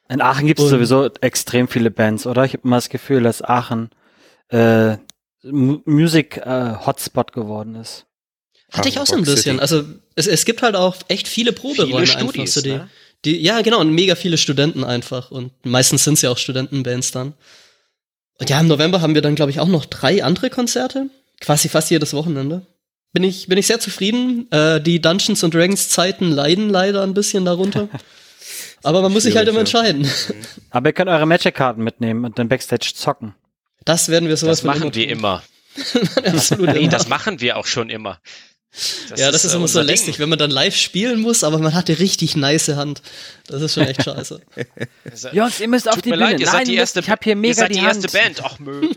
In Aachen gibt es sowieso extrem viele Bands, oder? Ich habe immer das Gefühl, dass Aachen äh, Mu- Music äh, Hotspot geworden ist. Hatte ich auch so ein bisschen. Also es, es gibt halt auch echt viele Proberäume Viele einfach. Studis, die, ne? die, ja, genau, und mega viele Studenten einfach. Und meistens sind es ja auch Studentenbands dann. Und ja, im November haben wir dann, glaube ich, auch noch drei andere Konzerte. Quasi fast jedes Wochenende. Bin ich, bin ich sehr zufrieden. Äh, die Dungeons and Dragons Zeiten leiden leider ein bisschen darunter. Aber man muss sich halt immer entscheiden. Aber ihr könnt eure Magic-Karten mitnehmen und dann Backstage zocken. Das werden wir sowas Das machen von wir immer. Absolut Nee, immer. das machen wir auch schon immer. ja, das ist, äh, immer so lästig, wenn man dann live spielen muss, aber man hat eine richtig nice Hand. Das ist schon echt scheiße. Also, Jungs, ihr müsst auf Tut die mir Bühne. leid, ihr Nein, seid die ihr erste, ich habe hier ihr mega seid die, die erste Hand. Band. Ach nö.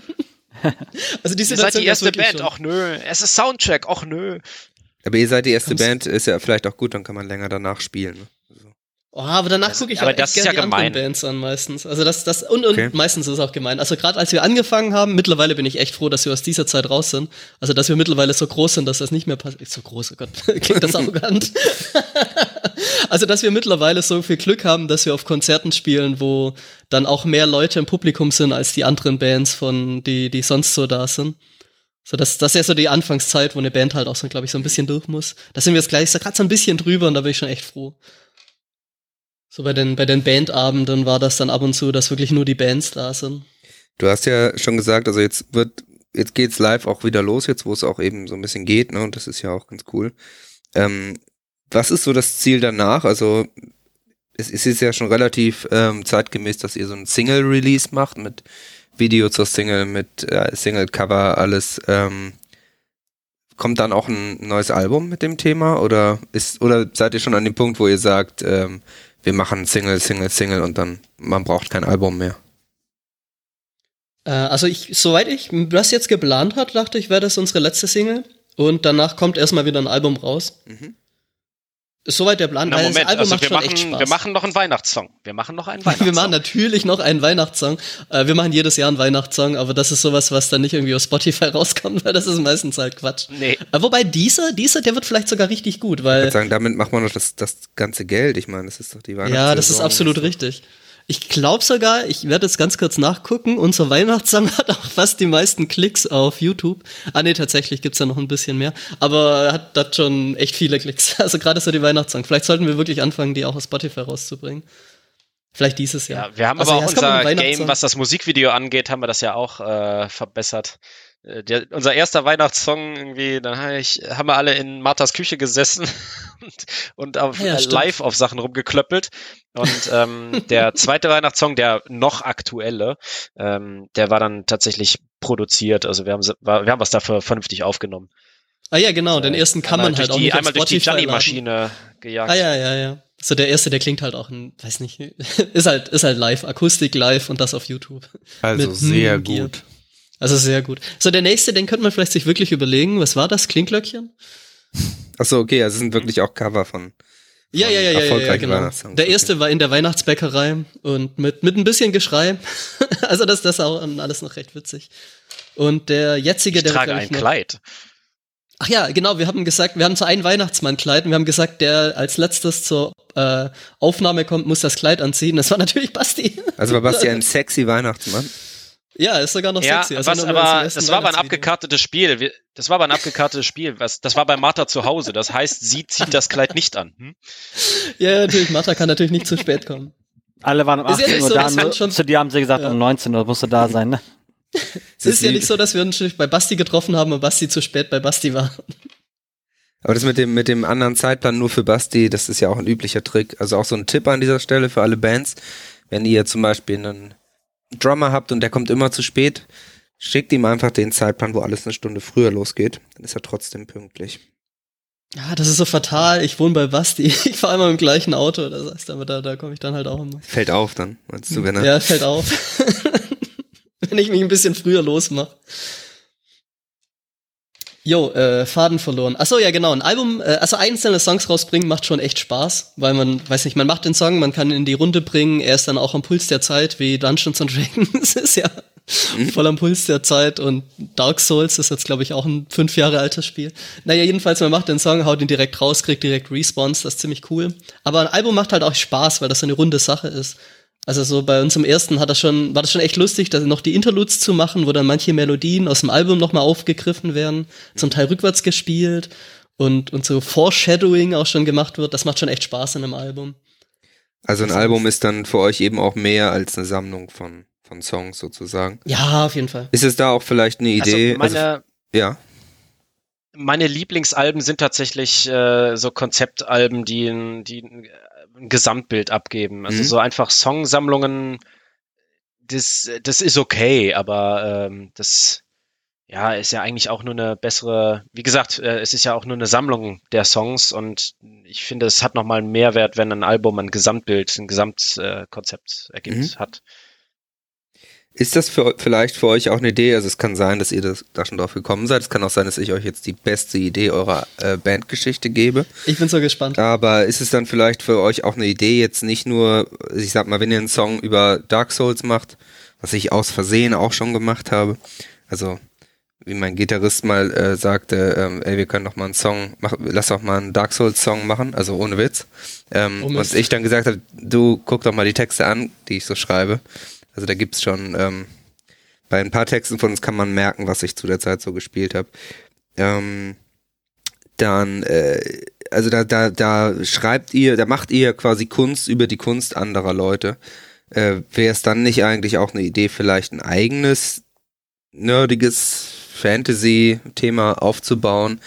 Also die Ihr seid die erste Band. schon. Ach nö. Es ist Soundcheck. Ach nö. Aber ihr seid die erste Kommst- Band, ist ja vielleicht auch gut, dann kann man länger danach spielen. So. Oh, aber danach Das- gucke ich aber auch echt das ist gern ja die anderen. Bands an meistens. Also das, das und, und Okay. meistens ist es auch gemein. Also gerade als wir angefangen haben, mittlerweile bin ich echt froh, dass wir aus dieser Zeit raus sind. Also dass wir mittlerweile so groß sind, dass das nicht mehr passiert. So groß, oh Gott, klingt das arrogant. also dass wir mittlerweile so viel Glück haben, dass wir auf Konzerten spielen, wo dann auch mehr Leute im Publikum sind als die anderen Bands von die die sonst so da sind. So, das, das ist ja so die Anfangszeit, wo eine Band halt auch so, glaube ich, so ein bisschen durch muss. Da sind wir jetzt gleich so gerade so ein bisschen drüber und da bin ich schon echt froh. So bei den, bei den Bandabenden war das dann ab und zu, dass wirklich nur die Bands da sind. Du hast ja schon gesagt, also jetzt wird, jetzt geht's live auch wieder los, jetzt wo es auch eben so ein bisschen geht, ne? Und das ist ja auch ganz cool. Ähm, was ist so das Ziel danach? Also es, es ist ja schon relativ ähm, zeitgemäß, dass ihr so ein Single-Release macht mit Video zur Single, mit äh, Single-Cover, alles. Ähm, kommt dann auch ein neues Album mit dem Thema oder ist oder seid ihr schon an dem Punkt, wo ihr sagt, ähm, wir machen Single, Single, Single und dann man braucht kein Album mehr? Äh, also ich, soweit ich das jetzt geplant hat, dachte ich, wäre das unsere letzte Single. Und danach kommt erstmal wieder ein Album raus. Mhm. Ist soweit der Plan. Na, Moment, das Album also macht wir schon echt machen, Spaß. wir machen noch einen Weihnachtssong. Wir machen noch einen Weihnachtssong. Wir machen natürlich noch einen Weihnachtssong. Äh, wir machen jedes Jahr einen Weihnachtssong, aber das ist sowas, was dann nicht irgendwie auf Spotify rauskommt, weil das ist meistens halt Quatsch. Nee. Äh, wobei dieser, dieser, der wird vielleicht sogar richtig gut, Ich weil würde sagen, damit macht man doch das, das ganze Geld. Ich meine, das ist doch die Weihnachtssaison. Ja, das ist absolut richtig. Ich glaube sogar, ich werde jetzt ganz kurz nachgucken, unser Weihnachtssong hat auch fast die meisten Klicks auf YouTube. Ah nee, tatsächlich gibt's da noch ein bisschen mehr. Aber er hat das schon echt viele Klicks. Also gerade so die Weihnachtssong. Vielleicht sollten wir wirklich anfangen, die auch auf Spotify rauszubringen. Vielleicht dieses Jahr. Ja, wir haben Also, aber auch es unser. Game, was das Musikvideo angeht, haben wir das ja auch äh, verbessert. Äh, Der, unser erster Weihnachtssong irgendwie, dann hab ich, haben wir alle in Marthas Küche gesessen und, und auf, Ja, äh, live auf Sachen rumgeklöppelt. Und ähm, der zweite Weihnachtssong, der noch aktuelle, ähm, der war dann tatsächlich produziert. Also wir haben, war, wir haben was dafür vernünftig aufgenommen. Ah ja, genau, den ersten kann man halt durch auch die, nicht Einmal durch die. Gianni-Maschine gejagt. Ah ja, ja, ja. So der erste, der klingt halt auch ein, weiß nicht, ist halt, ist halt live, Akustik live und das auf YouTube. Also Mit sehr Gear. gut. Also sehr gut. So der nächste, den könnte man vielleicht sich wirklich überlegen. Was war das? Klingglöckchen? Achso, okay, also es sind wirklich auch Cover von. Ja, von ja, ja, ja, ja, genau. Der erste war in der Weihnachtsbäckerei und mit, mit ein bisschen Geschrei. also das, das ist auch alles noch recht witzig. Und der jetzige, Ich der trage ein noch- Kleid. Ach ja, genau, wir haben gesagt, wir haben so ein Weihnachtsmannkleid und wir haben gesagt, der als letztes zur äh, Aufnahme kommt, muss das Kleid anziehen. Das war natürlich Basti. Also war Basti ein sexy Weihnachtsmann. Ja, ist sogar noch Ja, sexy. Also was als im aber, das war aber ein abgekartetes Spiel. Das war aber ein abgekartetes Spiel. Was, das war bei Martha zu Hause. Das heißt, sie zieht das Kleid nicht an. Hm? Ja, natürlich, Martha kann natürlich nicht zu spät kommen. Alle waren um Ist ja 18 nicht Uhr so, da. Nur, schon- zu dir haben sie gesagt, Ja. um 19 Uhr musst du da sein, ne? es ist ja nicht so, dass wir uns bei Basti getroffen haben und Basti zu spät bei Basti war. Aber das mit dem, mit dem anderen Zeitplan nur für Basti, das ist ja auch ein üblicher Trick. Also auch so ein Tipp an dieser Stelle für alle Bands. Wenn ihr zum Beispiel einen Drummer habt und der kommt immer zu spät, schickt ihm einfach den Zeitplan, wo alles eine Stunde früher losgeht. Dann ist er trotzdem pünktlich. Ja, das ist so fatal. Ich wohne bei Basti. Ich fahre immer im gleichen Auto. Das heißt, aber da, da komme ich dann halt auch immer. Fällt auf dann, meinst du, wenn er. Ja, fällt auf. wenn ich mich ein bisschen früher losmache. Jo, äh, Faden verloren. Achso, ja genau, ein Album, äh, also einzelne Songs rausbringen macht schon echt Spaß, weil man, weiß nicht, man macht den Song, man kann ihn in die Runde bringen, er ist dann auch am Puls der Zeit, wie Dungeons and Dragons ist ja mhm. voll am Puls der Zeit und Dark Souls ist jetzt, glaube ich, auch ein fünf Jahre altes Spiel. Naja, jedenfalls, man macht den Song, haut ihn direkt raus, kriegt direkt Response, das ist ziemlich cool. Aber ein Album macht halt auch Spaß, weil das so eine runde Sache ist. Also so bei uns im ersten hat das schon, war das schon echt lustig, da noch die Interludes zu machen, wo dann manche Melodien aus dem Album nochmal aufgegriffen werden, zum Teil rückwärts gespielt und, und so Foreshadowing auch schon gemacht wird. Das macht schon echt Spaß in einem Album. Also ein Album ist dann für euch eben auch mehr als eine Sammlung von, von Songs sozusagen. Ja, auf jeden Fall. Ist es da auch vielleicht eine Also Idee? meine, also, ja. meine Lieblingsalben sind tatsächlich äh, so Konzeptalben, die, die ein Gesamtbild abgeben. Also Mhm. so einfach Songsammlungen, das, das ist okay, aber ähm, das ja ist ja eigentlich auch nur eine bessere, wie gesagt, äh, es ist ja auch nur eine Sammlung der Songs und ich finde, es hat nochmal einen Mehrwert, wenn ein Album ein Gesamtbild, ein Gesamtkonzept äh, ergibt, Mhm. hat. Ist das für, vielleicht für euch auch eine Idee? Also es kann sein, dass ihr das, da schon drauf gekommen seid. Es kann auch sein, dass ich euch jetzt die beste Idee eurer äh, Bandgeschichte gebe. Ich bin so gespannt. Aber ist es dann vielleicht für euch auch eine Idee, jetzt nicht nur, ich sag mal, wenn ihr einen Song über Dark Souls macht, was ich aus Versehen auch schon gemacht habe, also wie mein Gitarrist mal äh, sagte, ähm, ey, wir können doch mal einen Song, mach, lass doch mal einen Dark Souls Song machen, also ohne Witz. Ähm, Oh und Mist. ich dann gesagt habe, du guck doch mal die Texte an, die ich so schreibe. Also da gibt's schon, ähm, bei ein paar Texten von uns kann man merken, was ich zu der Zeit so gespielt habe. Ähm, dann, äh, also da, da, da schreibt ihr, da macht ihr quasi Kunst über die Kunst anderer Leute. Äh, Wäre es dann nicht eigentlich auch eine Idee, vielleicht ein eigenes nerdiges Fantasy-Thema aufzubauen?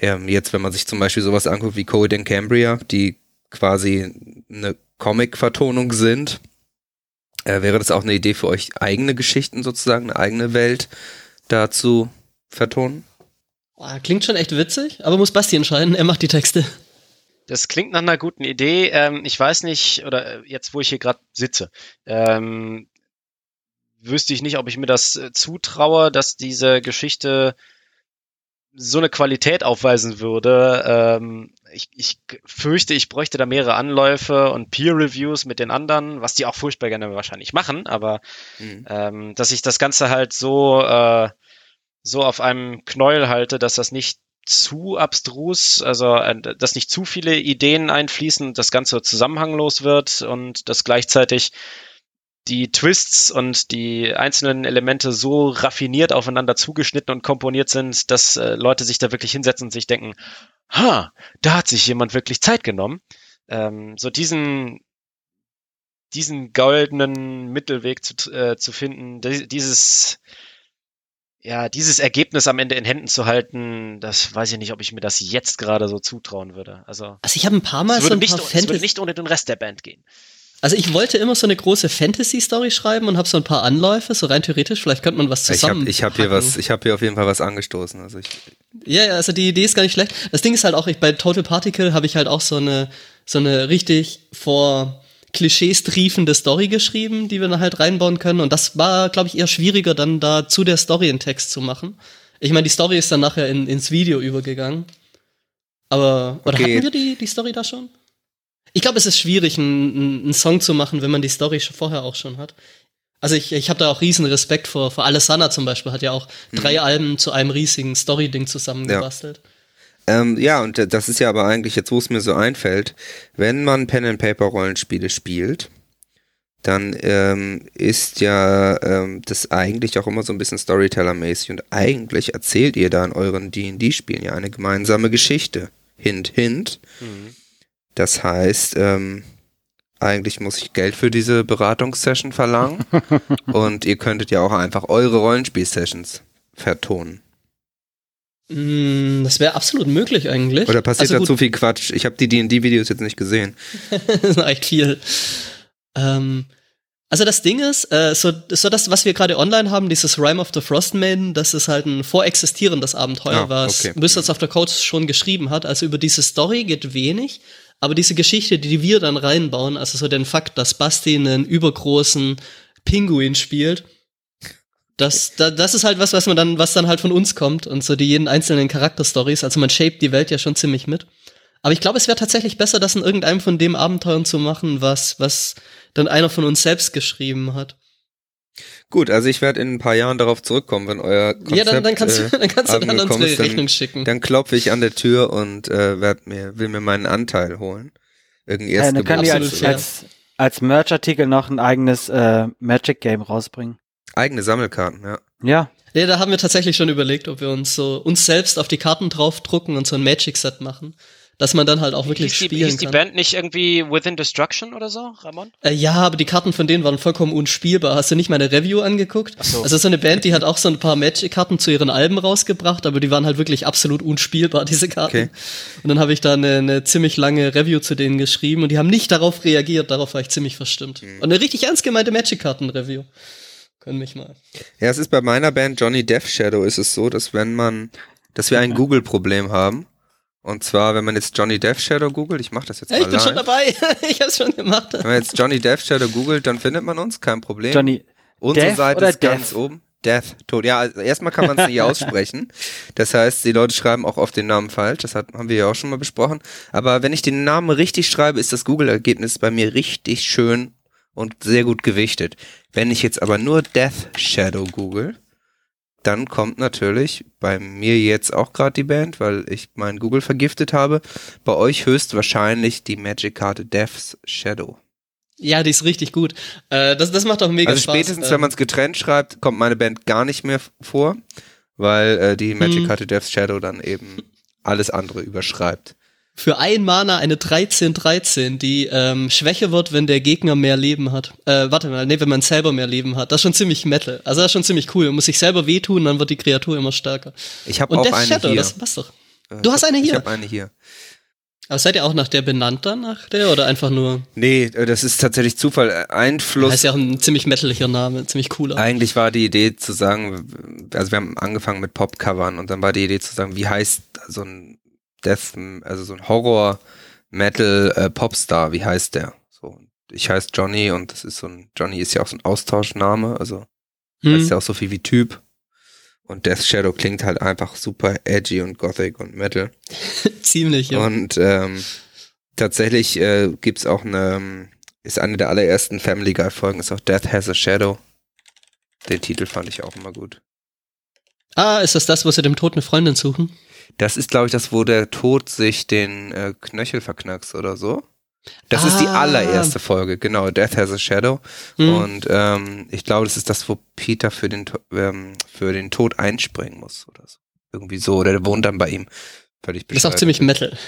Ähm, jetzt, wenn man sich zum Beispiel sowas anguckt wie Code in Cambria, die quasi eine Comic-Vertonung sind, äh, wäre das auch eine Idee für euch, eigene Geschichten sozusagen, eine eigene Welt dazu vertonen? Boah, klingt schon echt witzig, aber muss Basti entscheiden, er macht die Texte. Das klingt nach einer guten Idee. Ähm, ich weiß nicht, oder äh, jetzt, wo ich hier gerade sitze, ähm, wüsste ich nicht, ob ich mir das äh, zutraue, dass diese Geschichte so eine Qualität aufweisen würde. Ähm, ich, ich fürchte, ich bräuchte da mehrere Anläufe und Peer-Reviews mit den anderen, was die auch furchtbar gerne wahrscheinlich machen, aber Mhm. ähm, dass ich das Ganze halt so, äh, so auf einem Knäuel halte, dass das nicht zu abstrus, also äh, dass nicht zu viele Ideen einfließen, das Ganze zusammenhanglos wird und dass gleichzeitig die Twists und die einzelnen Elemente so raffiniert aufeinander zugeschnitten und komponiert sind, dass äh, Leute sich da wirklich hinsetzen und sich denken, ha, da hat sich jemand wirklich Zeit genommen. Ähm, so diesen diesen goldenen Mittelweg zu, äh, zu finden, di- dieses ja, dieses Ergebnis am Ende in Händen zu halten, das weiß ich nicht, ob ich mir das jetzt gerade so zutrauen würde. Also Also ich habe ein paar Mal so würde, ein nicht, paar es würde Fantasy nicht ohne den Rest der Band gehen. Also ich wollte immer so eine große Fantasy-Story schreiben und habe so ein paar Anläufe, so rein theoretisch, vielleicht könnte man was Ich habe zusammen. ich hab hier was, ich habe hier auf jeden Fall was angestoßen. Also ich, Ja, ja, also die Idee ist gar nicht schlecht. Das Ding ist halt auch, ich, bei Total Particle habe ich halt auch so eine, so eine richtig vor Klischees triefende Story geschrieben, die wir dann halt reinbauen können. Und das war, glaube ich, eher schwieriger, dann da zu der Story einen Text zu machen. Ich meine, die Story ist dann nachher in, ins Video übergegangen. Aber, oder Okay. hatten wir die, die Story da schon? Ich glaube, es ist schwierig, einen, einen Song zu machen, wenn man die Story schon vorher auch schon hat. Also ich, ich habe da auch riesen Respekt vor, vor Alessandra zum Beispiel, hat ja auch drei Alben zu einem riesigen Story-Ding zusammengebastelt. ähm, ja, und das ist ja aber eigentlich, jetzt wo es mir so einfällt, wenn man Pen-and-Paper-Rollenspiele spielt, dann ähm, ist ja ähm, das eigentlich auch immer so ein bisschen Storyteller-mäßig und eigentlich erzählt ihr da in euren D&D-Spielen ja eine gemeinsame Geschichte. Hint, hint. Das heißt, ähm, eigentlich muss ich Geld für diese Beratungssession verlangen. und ihr könntet ja auch einfach eure Rollenspiel-Sessions vertonen. Mm, Das wäre absolut möglich eigentlich. Oder passiert Also da zu viel Quatsch? Ich habe die D&D-Videos jetzt nicht gesehen. das ist echt viel. Ähm, also das Ding ist, äh, so, so das, was wir gerade online haben, dieses Rime of the Frost Maiden, das ist halt ein vorexistierendes Abenteuer, Ah, was okay. Wizards of the Coast schon geschrieben hat. Also über diese Story geht wenig, aber diese Geschichte, die wir dann reinbauen, also so den Fakt, dass Basti einen übergroßen Pinguin spielt, das, da, das ist halt was, was man dann, was dann halt von uns kommt und so die jeden einzelnen Charakterstories. Also man shaped die Welt ja schon ziemlich mit. Aber ich glaube, es wäre tatsächlich besser, das in irgendeinem von dem Abenteuern zu machen, was, was dann einer von uns selbst geschrieben hat. Gut, also ich werde in ein paar Jahren darauf zurückkommen, wenn euer Konzept ja, dann, dann kannst äh, du, dann kannst du dann unsere ist, dann- Rechnung schicken. Dann klopfe ich an der Tür und äh, werd mir, will mir meinen Anteil holen. Irgendwie Ja, dann können die als, fair. als, als Merch-Artikel noch ein eigenes äh, Magic-Game rausbringen. Eigene Sammelkarten, ja. Ja, ja, da haben wir tatsächlich schon überlegt, ob wir uns so uns selbst auf die Karten draufdrucken und so ein Magic-Set machen. Dass man dann halt auch wirklich hieß die, spielen hieß die kann. Band nicht irgendwie Within Destruction oder so, Ramon? Äh, ja, aber die Karten von denen waren vollkommen unspielbar. Hast du nicht meine Review angeguckt? so. Also so eine Band, die hat auch so ein paar Magic-Karten zu ihren Alben rausgebracht, aber die waren halt wirklich absolut unspielbar, diese Karten. Okay. Und dann habe ich da eine, eine ziemlich lange Review zu denen geschrieben und die haben nicht darauf reagiert, darauf war ich ziemlich verstimmt. Mhm. Und eine richtig ernst gemeinte Magic-Karten-Review. Können mich mal. Ja, es ist bei meiner Band Johnny Death Shadow ist es so, dass wenn man, dass wir ein Google-Problem haben. Und zwar, wenn man jetzt Johnny Death Shadow googelt, ich mache das jetzt Ja, mal ich bin schon live. dabei. ich hab's schon gemacht. Wenn man jetzt Johnny Death Shadow googelt, dann findet man uns, kein Problem. Johnny, Unsere Death Seite oder ist ganz Death? oben. Death, Tod. Ja, also erstmal kann man es nicht aussprechen. Das heißt, die Leute schreiben auch oft den Namen falsch. Das hat, haben wir ja auch schon mal besprochen. Aber wenn ich den Namen richtig schreibe, ist das Google-Ergebnis bei mir richtig schön und sehr gut gewichtet. Wenn ich jetzt aber nur Death Shadow google, dann kommt natürlich bei mir jetzt auch gerade die Band, weil ich meinen Google vergiftet habe. Bei euch höchstwahrscheinlich die Magic-Karte Death's Shadow. Ja, die ist richtig gut. Äh, das, das macht auch mega Also Spaß. spätestens, Ähm, wenn man es getrennt schreibt, kommt meine Band gar nicht mehr vor, weil äh, die Magic Hm. Karte Death's Shadow dann eben alles andere überschreibt. Für ein Mana eine 13-13, die ähm, schwächer wird, wenn der Gegner mehr Leben hat. Äh, warte mal, nee, wenn man selber mehr Leben hat. Das ist schon ziemlich Metal. Also das ist schon ziemlich cool. Man muss sich selber wehtun, dann wird die Kreatur immer stärker. Ich habe Und auch Death eine Shadow, hier. das passt doch. Äh, du hast eine Ich hier? habe eine hier. Aber seid ihr auch nach der benannt dann, nach der? Oder einfach nur, Nee, äh, das ist tatsächlich Zufall. Äh, Einfluss. heißt ja auch ein ziemlich metaliger Name, ziemlich cooler. Eigentlich war die Idee zu sagen, also wir haben angefangen mit Popcovern und dann war die Idee zu sagen, wie heißt so ein Death, also so ein Horror Metal äh, Popstar, wie heißt der? So, ich heiße Johnny und das ist so ein Johnny ist ja auch so ein Austauschname, also Hm. heißt ja auch so viel wie Typ. Und Death Shadow klingt halt einfach super edgy und gothic und metal. Ziemlich, ja. Und ähm, tatsächlich äh, gibt's auch eine, ähm, ist eine der allerersten Family Guy Folgen, ist auch Death Has a Shadow. Den Titel fand ich auch immer gut. ah, ist das das, wo sie dem Tod eine Freundin suchen? Das ist, glaube ich, das, wo der Tod sich den äh, Knöchel verknackst oder so. Das ist die Ah. allererste Folge, genau. Death Has a Shadow. Hm. Und ähm, ich glaube, das ist das, wo Peter für den, ähm, für den Tod einspringen muss oder so. Irgendwie so. Oder der wohnt dann bei ihm. Völlig Das ist auch bescheuert. ziemlich Metal.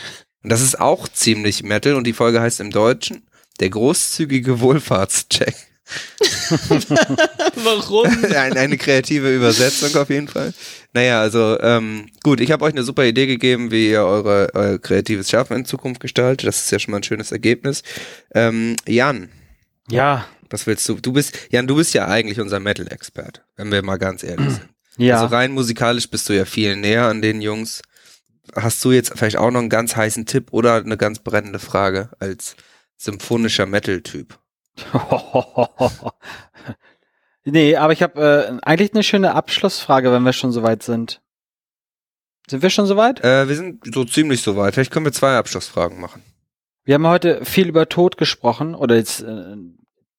Und das ist auch ziemlich Metal und die Folge heißt im Deutschen Der großzügige Wohlfahrtscheck. Warum? Ein, eine kreative Übersetzung auf jeden Fall. Naja, also ähm, gut, ich habe euch eine super Idee gegeben, wie ihr eure, euer kreatives Schaffen in Zukunft gestaltet. Das ist ja schon mal ein schönes Ergebnis. Ähm, Jan, ja, was willst du? Du bist, Jan, du bist ja eigentlich unser Metal-Expert, wenn wir mal ganz ehrlich sind. ja. Also rein musikalisch bist du ja viel näher an den Jungs. Hast du jetzt vielleicht auch noch einen ganz heißen Tipp oder eine ganz brennende Frage als symphonischer Metal-Typ? nee, aber ich habe äh, eigentlich eine schöne Abschlussfrage, wenn wir schon soweit sind. Sind wir schon soweit? Äh, wir sind so ziemlich so weit. Vielleicht können wir zwei Abschlussfragen machen. Wir haben heute viel über Tod gesprochen oder jetzt äh,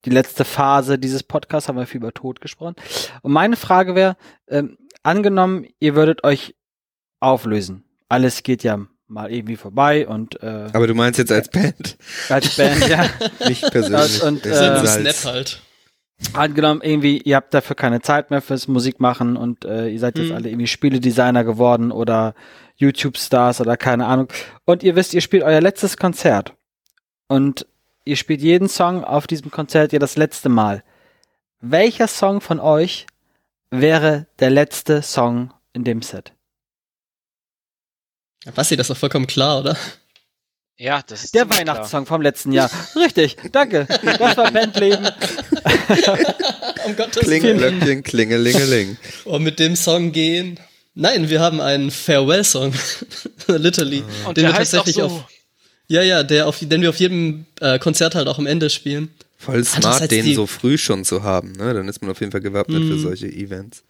die letzte Phase dieses Podcasts haben wir viel über Tod gesprochen. Und meine Frage wäre, ähm, angenommen, ihr würdet euch auflösen. Alles geht ja mal irgendwie vorbei und äh, Aber du meinst jetzt als Band, als Band, ja. nicht persönlich. Und, äh. Snap halt. angenommen, irgendwie, ihr habt dafür keine Zeit mehr fürs Musik machen und äh, ihr seid jetzt Mhm. alle irgendwie Spieledesigner geworden oder YouTube-Stars oder keine Ahnung. Und ihr wisst, ihr spielt euer letztes Konzert. Und ihr spielt jeden Song auf diesem Konzert ja das letzte Mal. Welcher Song von euch wäre der letzte Song in dem Set? Basti, das ist doch vollkommen klar, oder? Ja, das ist Der ziemlich klar. Weihnachtssong vom letzten Jahr. Richtig, danke. Das war Bandleben. um Gottes Klingelglöckchen, klingelingeling. Und mit dem Song gehen. Nein, wir haben einen Farewell-Song. Literally. Und den der wir heißt auch tatsächlich so. auf. Ja, ja, der auf, den wir auf jedem äh, Konzert halt auch am Ende spielen. Voll smart, den so früh schon zu haben, ne? Dann ist man auf jeden Fall gewappnet für Mm. solche Events.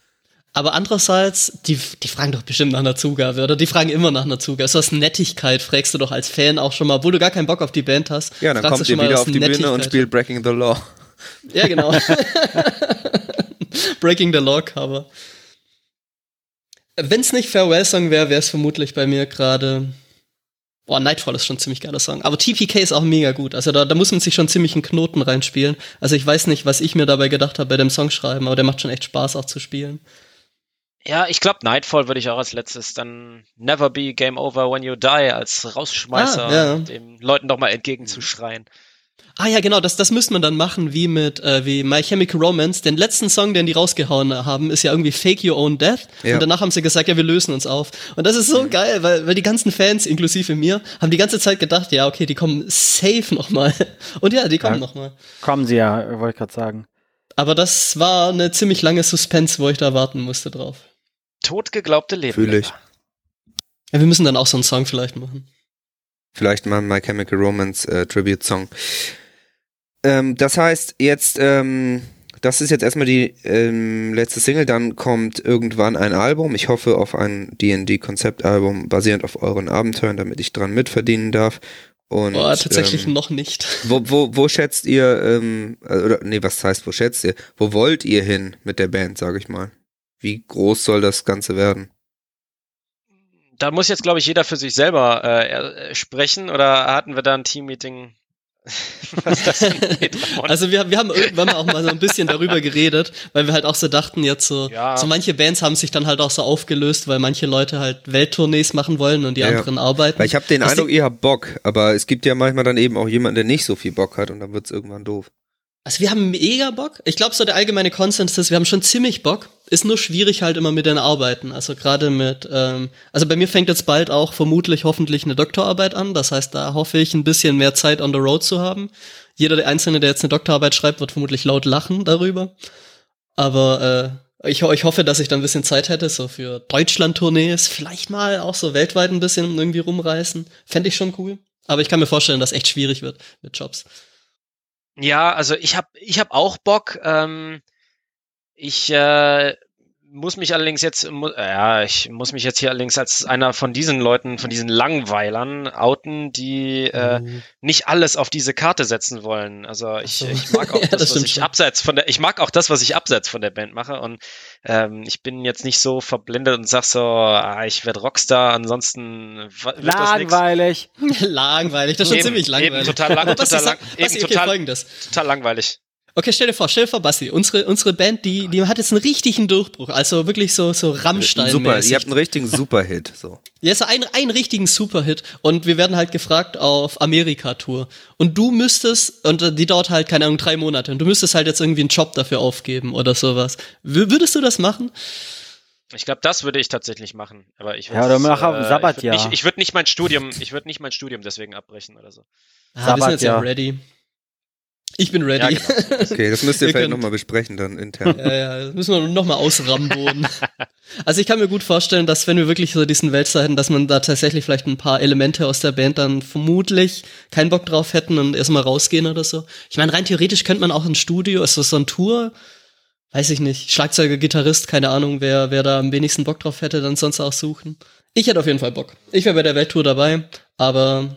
Aber andererseits, die, die fragen doch bestimmt nach einer Zugabe, oder? Die fragen immer nach einer Zugabe. So aus Nettigkeit fragst du doch als Fan auch schon mal, obwohl du gar keinen Bock auf die Band hast. Ja, dann kommt du ihr wieder auf die Bühne und Nettigkeit. spielt Breaking the Law. Ja, genau. Breaking the Law Cover. Wenn es nicht Farewell Song wäre, wäre es vermutlich bei mir gerade. Boah, Nightfall ist schon ein ziemlich geiler Song. Aber TPK ist auch mega gut. Also da, da muss man sich schon ziemlich einen Knoten reinspielen. Also ich weiß nicht, was ich mir dabei gedacht habe bei dem Song schreiben, aber der macht schon echt Spaß auch zu spielen. Ja, ich glaube, Nightfall würde ich auch als letztes dann Never Be Game Over When You Die als Rausschmeißer Ah, ja. den Leuten doch mal entgegenzuschreien. Ah ja, genau, das, das müsste man dann machen, wie mit äh, wie My Chemical Romance. Den letzten Song, den die rausgehauen haben, ist ja irgendwie Fake Your Own Death. Ja. Und danach haben sie gesagt, ja, wir lösen uns auf. Und das ist so geil, weil, weil die ganzen Fans, inklusive mir, haben die ganze Zeit gedacht, ja, okay, die kommen safe nochmal. Und ja, die kommen Ja. nochmal. Kommen sie ja, wollte ich gerade sagen. Aber das war eine ziemlich lange Suspense, wo ich da warten musste drauf. Totgeglaubte Leben. Fühl ich. Ja, wir müssen dann auch so einen Song vielleicht machen. Vielleicht mal My Chemical Romance äh, Tribute Song. Ähm, das heißt, jetzt, ähm, das ist jetzt erstmal die ähm, letzte Single, dann kommt irgendwann ein Album. Ich hoffe auf ein D&D-Konzeptalbum basierend auf euren Abenteuern, damit ich dran mitverdienen darf. Und, Boah, tatsächlich ähm, noch nicht. Wo, wo, wo schätzt ihr, ähm, äh, oder nee, was heißt, wo schätzt ihr? Wo wollt ihr hin mit der Band, sag ich mal? Wie groß soll das Ganze werden? Da muss jetzt, glaube ich, jeder für sich selber äh, äh, sprechen oder hatten wir da ein Teammeeting? Was? Also wir, wir haben irgendwann auch mal so ein bisschen darüber geredet, weil wir halt auch so dachten, jetzt so, Ja. so manche Bands haben sich dann halt auch so aufgelöst, weil manche Leute halt Welttournees machen wollen und die Ja, ja. anderen arbeiten. Weil ich habe den Das Eindruck, ihr habt Bock, aber es gibt ja manchmal dann eben auch jemanden, der nicht so viel Bock hat und dann wird's irgendwann doof. Also wir haben mega Bock. Ich glaube, so der allgemeine Konsens ist, wir haben schon ziemlich Bock. Ist nur schwierig halt immer mit den Arbeiten. Also gerade mit, ähm, also bei mir fängt jetzt bald auch vermutlich hoffentlich eine Doktorarbeit an. Das heißt, da hoffe ich ein bisschen mehr Zeit on the road zu haben. Jeder der Einzelne, der jetzt eine Doktorarbeit schreibt, wird vermutlich laut lachen darüber. Aber äh, ich, ich hoffe, dass ich dann ein bisschen Zeit hätte, so für Deutschland-Tournees, vielleicht mal auch so weltweit ein bisschen irgendwie rumreißen. Fände ich schon cool. Aber ich kann mir vorstellen, dass echt schwierig wird mit Jobs. Ja, also ich habe ich hab auch Bock. Ähm, ich äh, muss mich allerdings jetzt, mu äh, ja, ich muss mich jetzt hier allerdings als einer von diesen Leuten, von diesen Langweilern outen, die äh, nicht alles auf diese Karte setzen wollen. Also ich, so. ich mag auch Ja, das, das was ich schon. abseits von der, ich mag auch das, was ich abseits von der Band mache und ähm, ich bin jetzt nicht so verblendet und sag so, ah, ich werde Rockstar, ansonsten. Langweilig. langweilig, das ist schon Eben, ziemlich langweilig. eben total lang- total lang- eben okay, total- folgendes. Total langweilig. Okay, stell dir vor, stell dir vor, Basti, unsere, unsere Band, die, die hat jetzt einen richtigen Durchbruch, also wirklich so, so rammstein Super, ihr habt einen richtigen Superhit. So. Ja, so einen, einen richtigen Superhit und wir werden halt gefragt auf Amerika-Tour. Und du müsstest, und die dauert halt, keine Ahnung, drei Monate, und du müsstest halt jetzt irgendwie einen Job dafür aufgeben oder sowas. W würdest du das machen? Ich glaube, das würde ich tatsächlich machen. Aber ich Ja, oder mach auf äh, Sabbatjahr. Ich würde nicht, ich würd nicht mein Studium, ich würde nicht mein Studium deswegen abbrechen oder so. Ah, wir sind jetzt ja Sabbatjahr. ready. Ich bin ready. Ja, genau. Okay, das müsst ihr Ihr vielleicht nochmal besprechen dann intern. Ja, ja, das müssen wir noch mal ausramboden. also ich kann mir gut vorstellen, dass wenn wir wirklich so diesen Weltstar hätten, dass man da tatsächlich vielleicht ein paar Elemente aus der Band dann vermutlich keinen Bock drauf hätten und erstmal rausgehen oder so. Ich meine, rein theoretisch könnte man auch ein Studio, also so ein Tour, weiß ich nicht, Schlagzeuger, Gitarrist, keine Ahnung, wer, wer da am wenigsten Bock drauf hätte, dann sonst auch suchen. Ich hätte auf jeden Fall Bock. Ich wäre bei der Welttour dabei, aber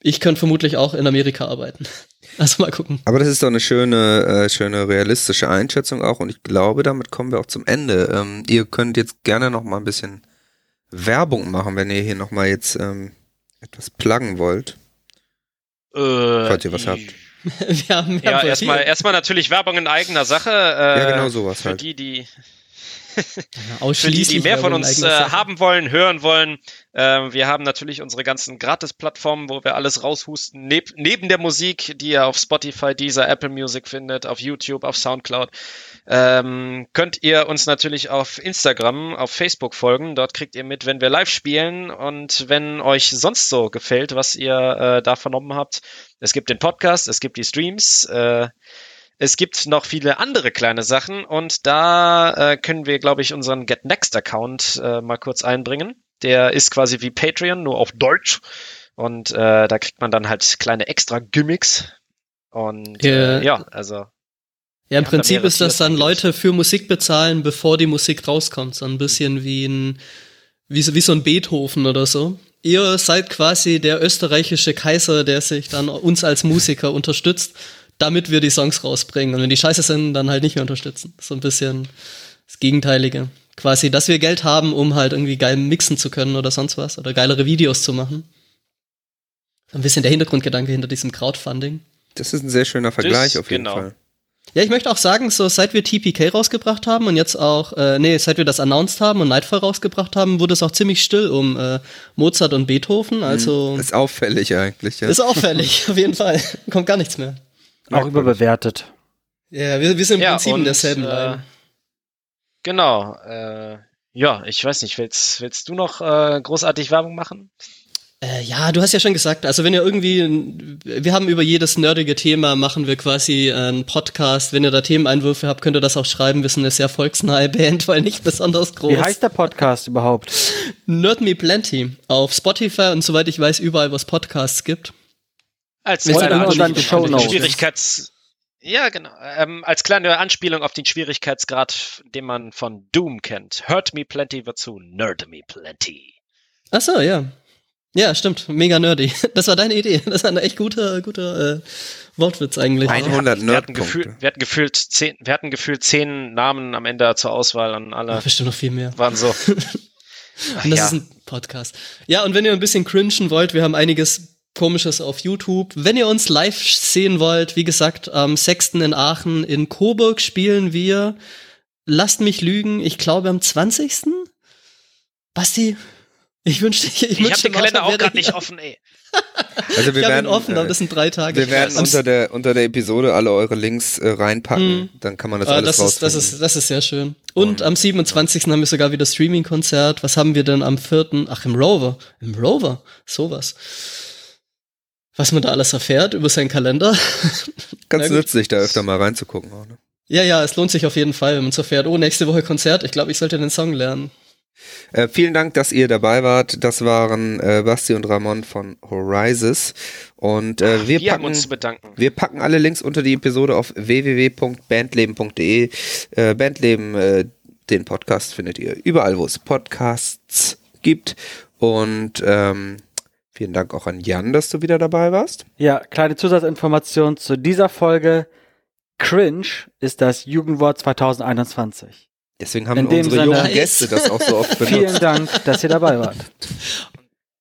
ich könnte vermutlich auch in Amerika arbeiten. Also mal gucken. Aber das ist doch eine schöne, äh, schöne realistische Einschätzung auch und ich glaube, damit kommen wir auch zum Ende. Ähm, ihr könnt jetzt gerne noch mal ein bisschen Werbung machen, wenn ihr hier noch mal jetzt ähm, etwas pluggen wollt. Äh, Falls ihr was habt. Wir haben, Ja, erstmal erstmal natürlich Werbung in eigener Sache. Äh, Ja, genau sowas Für halt. die, die Für die, die mehr von uns äh, haben wollen, hören wollen, äh, wir haben natürlich unsere ganzen Gratis-Plattformen, wo wir alles raushusten, neb neben der Musik, die ihr auf Spotify, Deezer, Apple Music findet, auf YouTube, auf Soundcloud. Ähm, könnt ihr uns natürlich auf Instagram, auf Facebook folgen. Dort kriegt ihr mit, wenn wir live spielen und wenn euch sonst so gefällt, was ihr äh, da vernommen habt. Es gibt den Podcast, es gibt die Streams. Äh, es gibt noch viele andere kleine Sachen und da äh, können wir, glaube ich, unseren Get Next Account äh, mal kurz einbringen. Der ist quasi wie Patreon, nur auf Deutsch. Und äh, da kriegt man dann halt kleine extra Gimmicks. Und äh, ja, also. Ja, im Prinzip ist das dann Leute für Musik bezahlen, bevor die Musik rauskommt. So ein bisschen wie ein, wie so, wie so ein Beethoven oder so. Ihr seid quasi der österreichische Kaiser, der sich dann uns als Musiker unterstützt damit wir die Songs rausbringen. Und wenn die scheiße sind, dann halt nicht mehr unterstützen. So ein bisschen das Gegenteilige. Quasi, dass wir Geld haben, um halt irgendwie geil mixen zu können oder sonst was. Oder geilere Videos zu machen. Ein bisschen der Hintergrundgedanke hinter diesem Crowdfunding. Das ist ein sehr schöner Vergleich das, auf jeden genau. Fall. Ja, ich möchte auch sagen, so seit wir TPK rausgebracht haben und jetzt auch, äh, nee, seit wir das announced haben und Nightfall rausgebracht haben, wurde es auch ziemlich still um äh, Mozart und Beethoven. Also ist auffällig eigentlich. Ja. Ist auffällig, auf jeden Fall. Kommt gar nichts mehr. Auch überbewertet. Ja, wir, wir sind im ja, Prinzip in derselben äh, Line. Genau. Äh, ja, ich weiß nicht, willst, willst du noch äh, großartig Werbung machen? Äh, ja, du hast ja schon gesagt, also wenn ihr irgendwie, wir haben über jedes nerdige Thema, machen wir quasi einen Podcast. Wenn ihr da Themeneinwürfe habt, könnt ihr das auch schreiben. Wir sind eine sehr volksnahe Band, weil nicht besonders groß. Wie heißt der Podcast überhaupt? Nerd Me Plenty. Auf Spotify und soweit ich weiß, überall, wo es Podcasts gibt. Als kleine Anspielung auf den Schwierigkeits ja, genau. Ähm, als kleine Anspielung auf den Schwierigkeitsgrad, den man von Doom kennt. Hurt Me Plenty wird zu Nerd Me Plenty. Ach so, ja. Ja, stimmt. Mega nerdy. Das war deine Idee. Das war ein echt guter, guter äh, Wortwitz eigentlich. 100 wir, hatten gefühlt, wir hatten gefühlt zehn, wir hatten gefühlt zehn Namen am Ende zur Auswahl und alle. Ja, bestimmt noch viel mehr. Waren so. und das ja. ist ein Podcast. Ja, und wenn ihr ein bisschen cringen wollt, wir haben einiges Komisches auf YouTube. Wenn ihr uns live sehen wollt, wie gesagt, am 6. in Aachen in Coburg spielen wir. Lasst mich lügen, ich glaube am 20. Basti, ich wünschte, ich, ich, ich habe den Kalender auch gerade nicht offen, ey. Also wir ich werden offen, aber das sind drei Tage. Wir werden unter der unter der Episode alle eure Links äh, reinpacken, mhm. dann kann man das ah, alles das ist, das ist das ist sehr schön. Und, Und am 27. haben wir sogar wieder Streaming Konzert. Was haben wir denn am 4.? Ach, im Rover. Im Rover. Sowas was man da alles erfährt über seinen Kalender. Ganz nützlich, da öfter mal reinzugucken. Auch, ne? Ja, ja, es lohnt sich auf jeden Fall, wenn man so fährt, oh, nächste Woche Konzert, ich glaube, ich sollte den Song lernen. Äh, vielen Dank, dass ihr dabei wart. Das waren äh, Basti und Ramon von Horizons. Und äh, Ach, wir, wir, packen, wir packen alle Links unter die Episode auf www.bandleben.de. Äh, Bandleben, äh, den Podcast findet ihr überall, wo es Podcasts gibt. Und ähm, Vielen Dank auch an Jan, dass du wieder dabei warst. Ja, kleine Zusatzinformation zu dieser Folge. Cringe ist das Jugendwort 2021. Deswegen haben unsere Sinne, jungen Gäste das auch so oft benutzt. Vielen Dank, dass ihr dabei wart.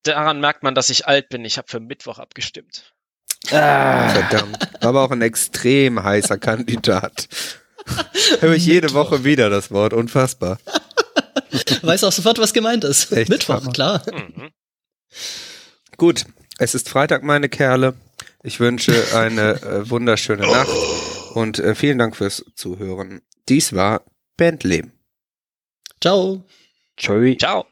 Daran merkt man, dass ich alt bin. Ich habe für Mittwoch abgestimmt. Ah. Verdammt. War aber auch ein extrem heißer Kandidat. Höre ich jede Woche wieder das Wort. Unfassbar. Weiß auch sofort, was gemeint ist. Echt Mittwoch, klar. Mhm. Gut, es ist Freitag, meine Kerle. Ich wünsche eine äh, wunderschöne Nacht und äh, vielen Dank fürs Zuhören. Dies war Bandleben. Ciao. Ciao. Ciao.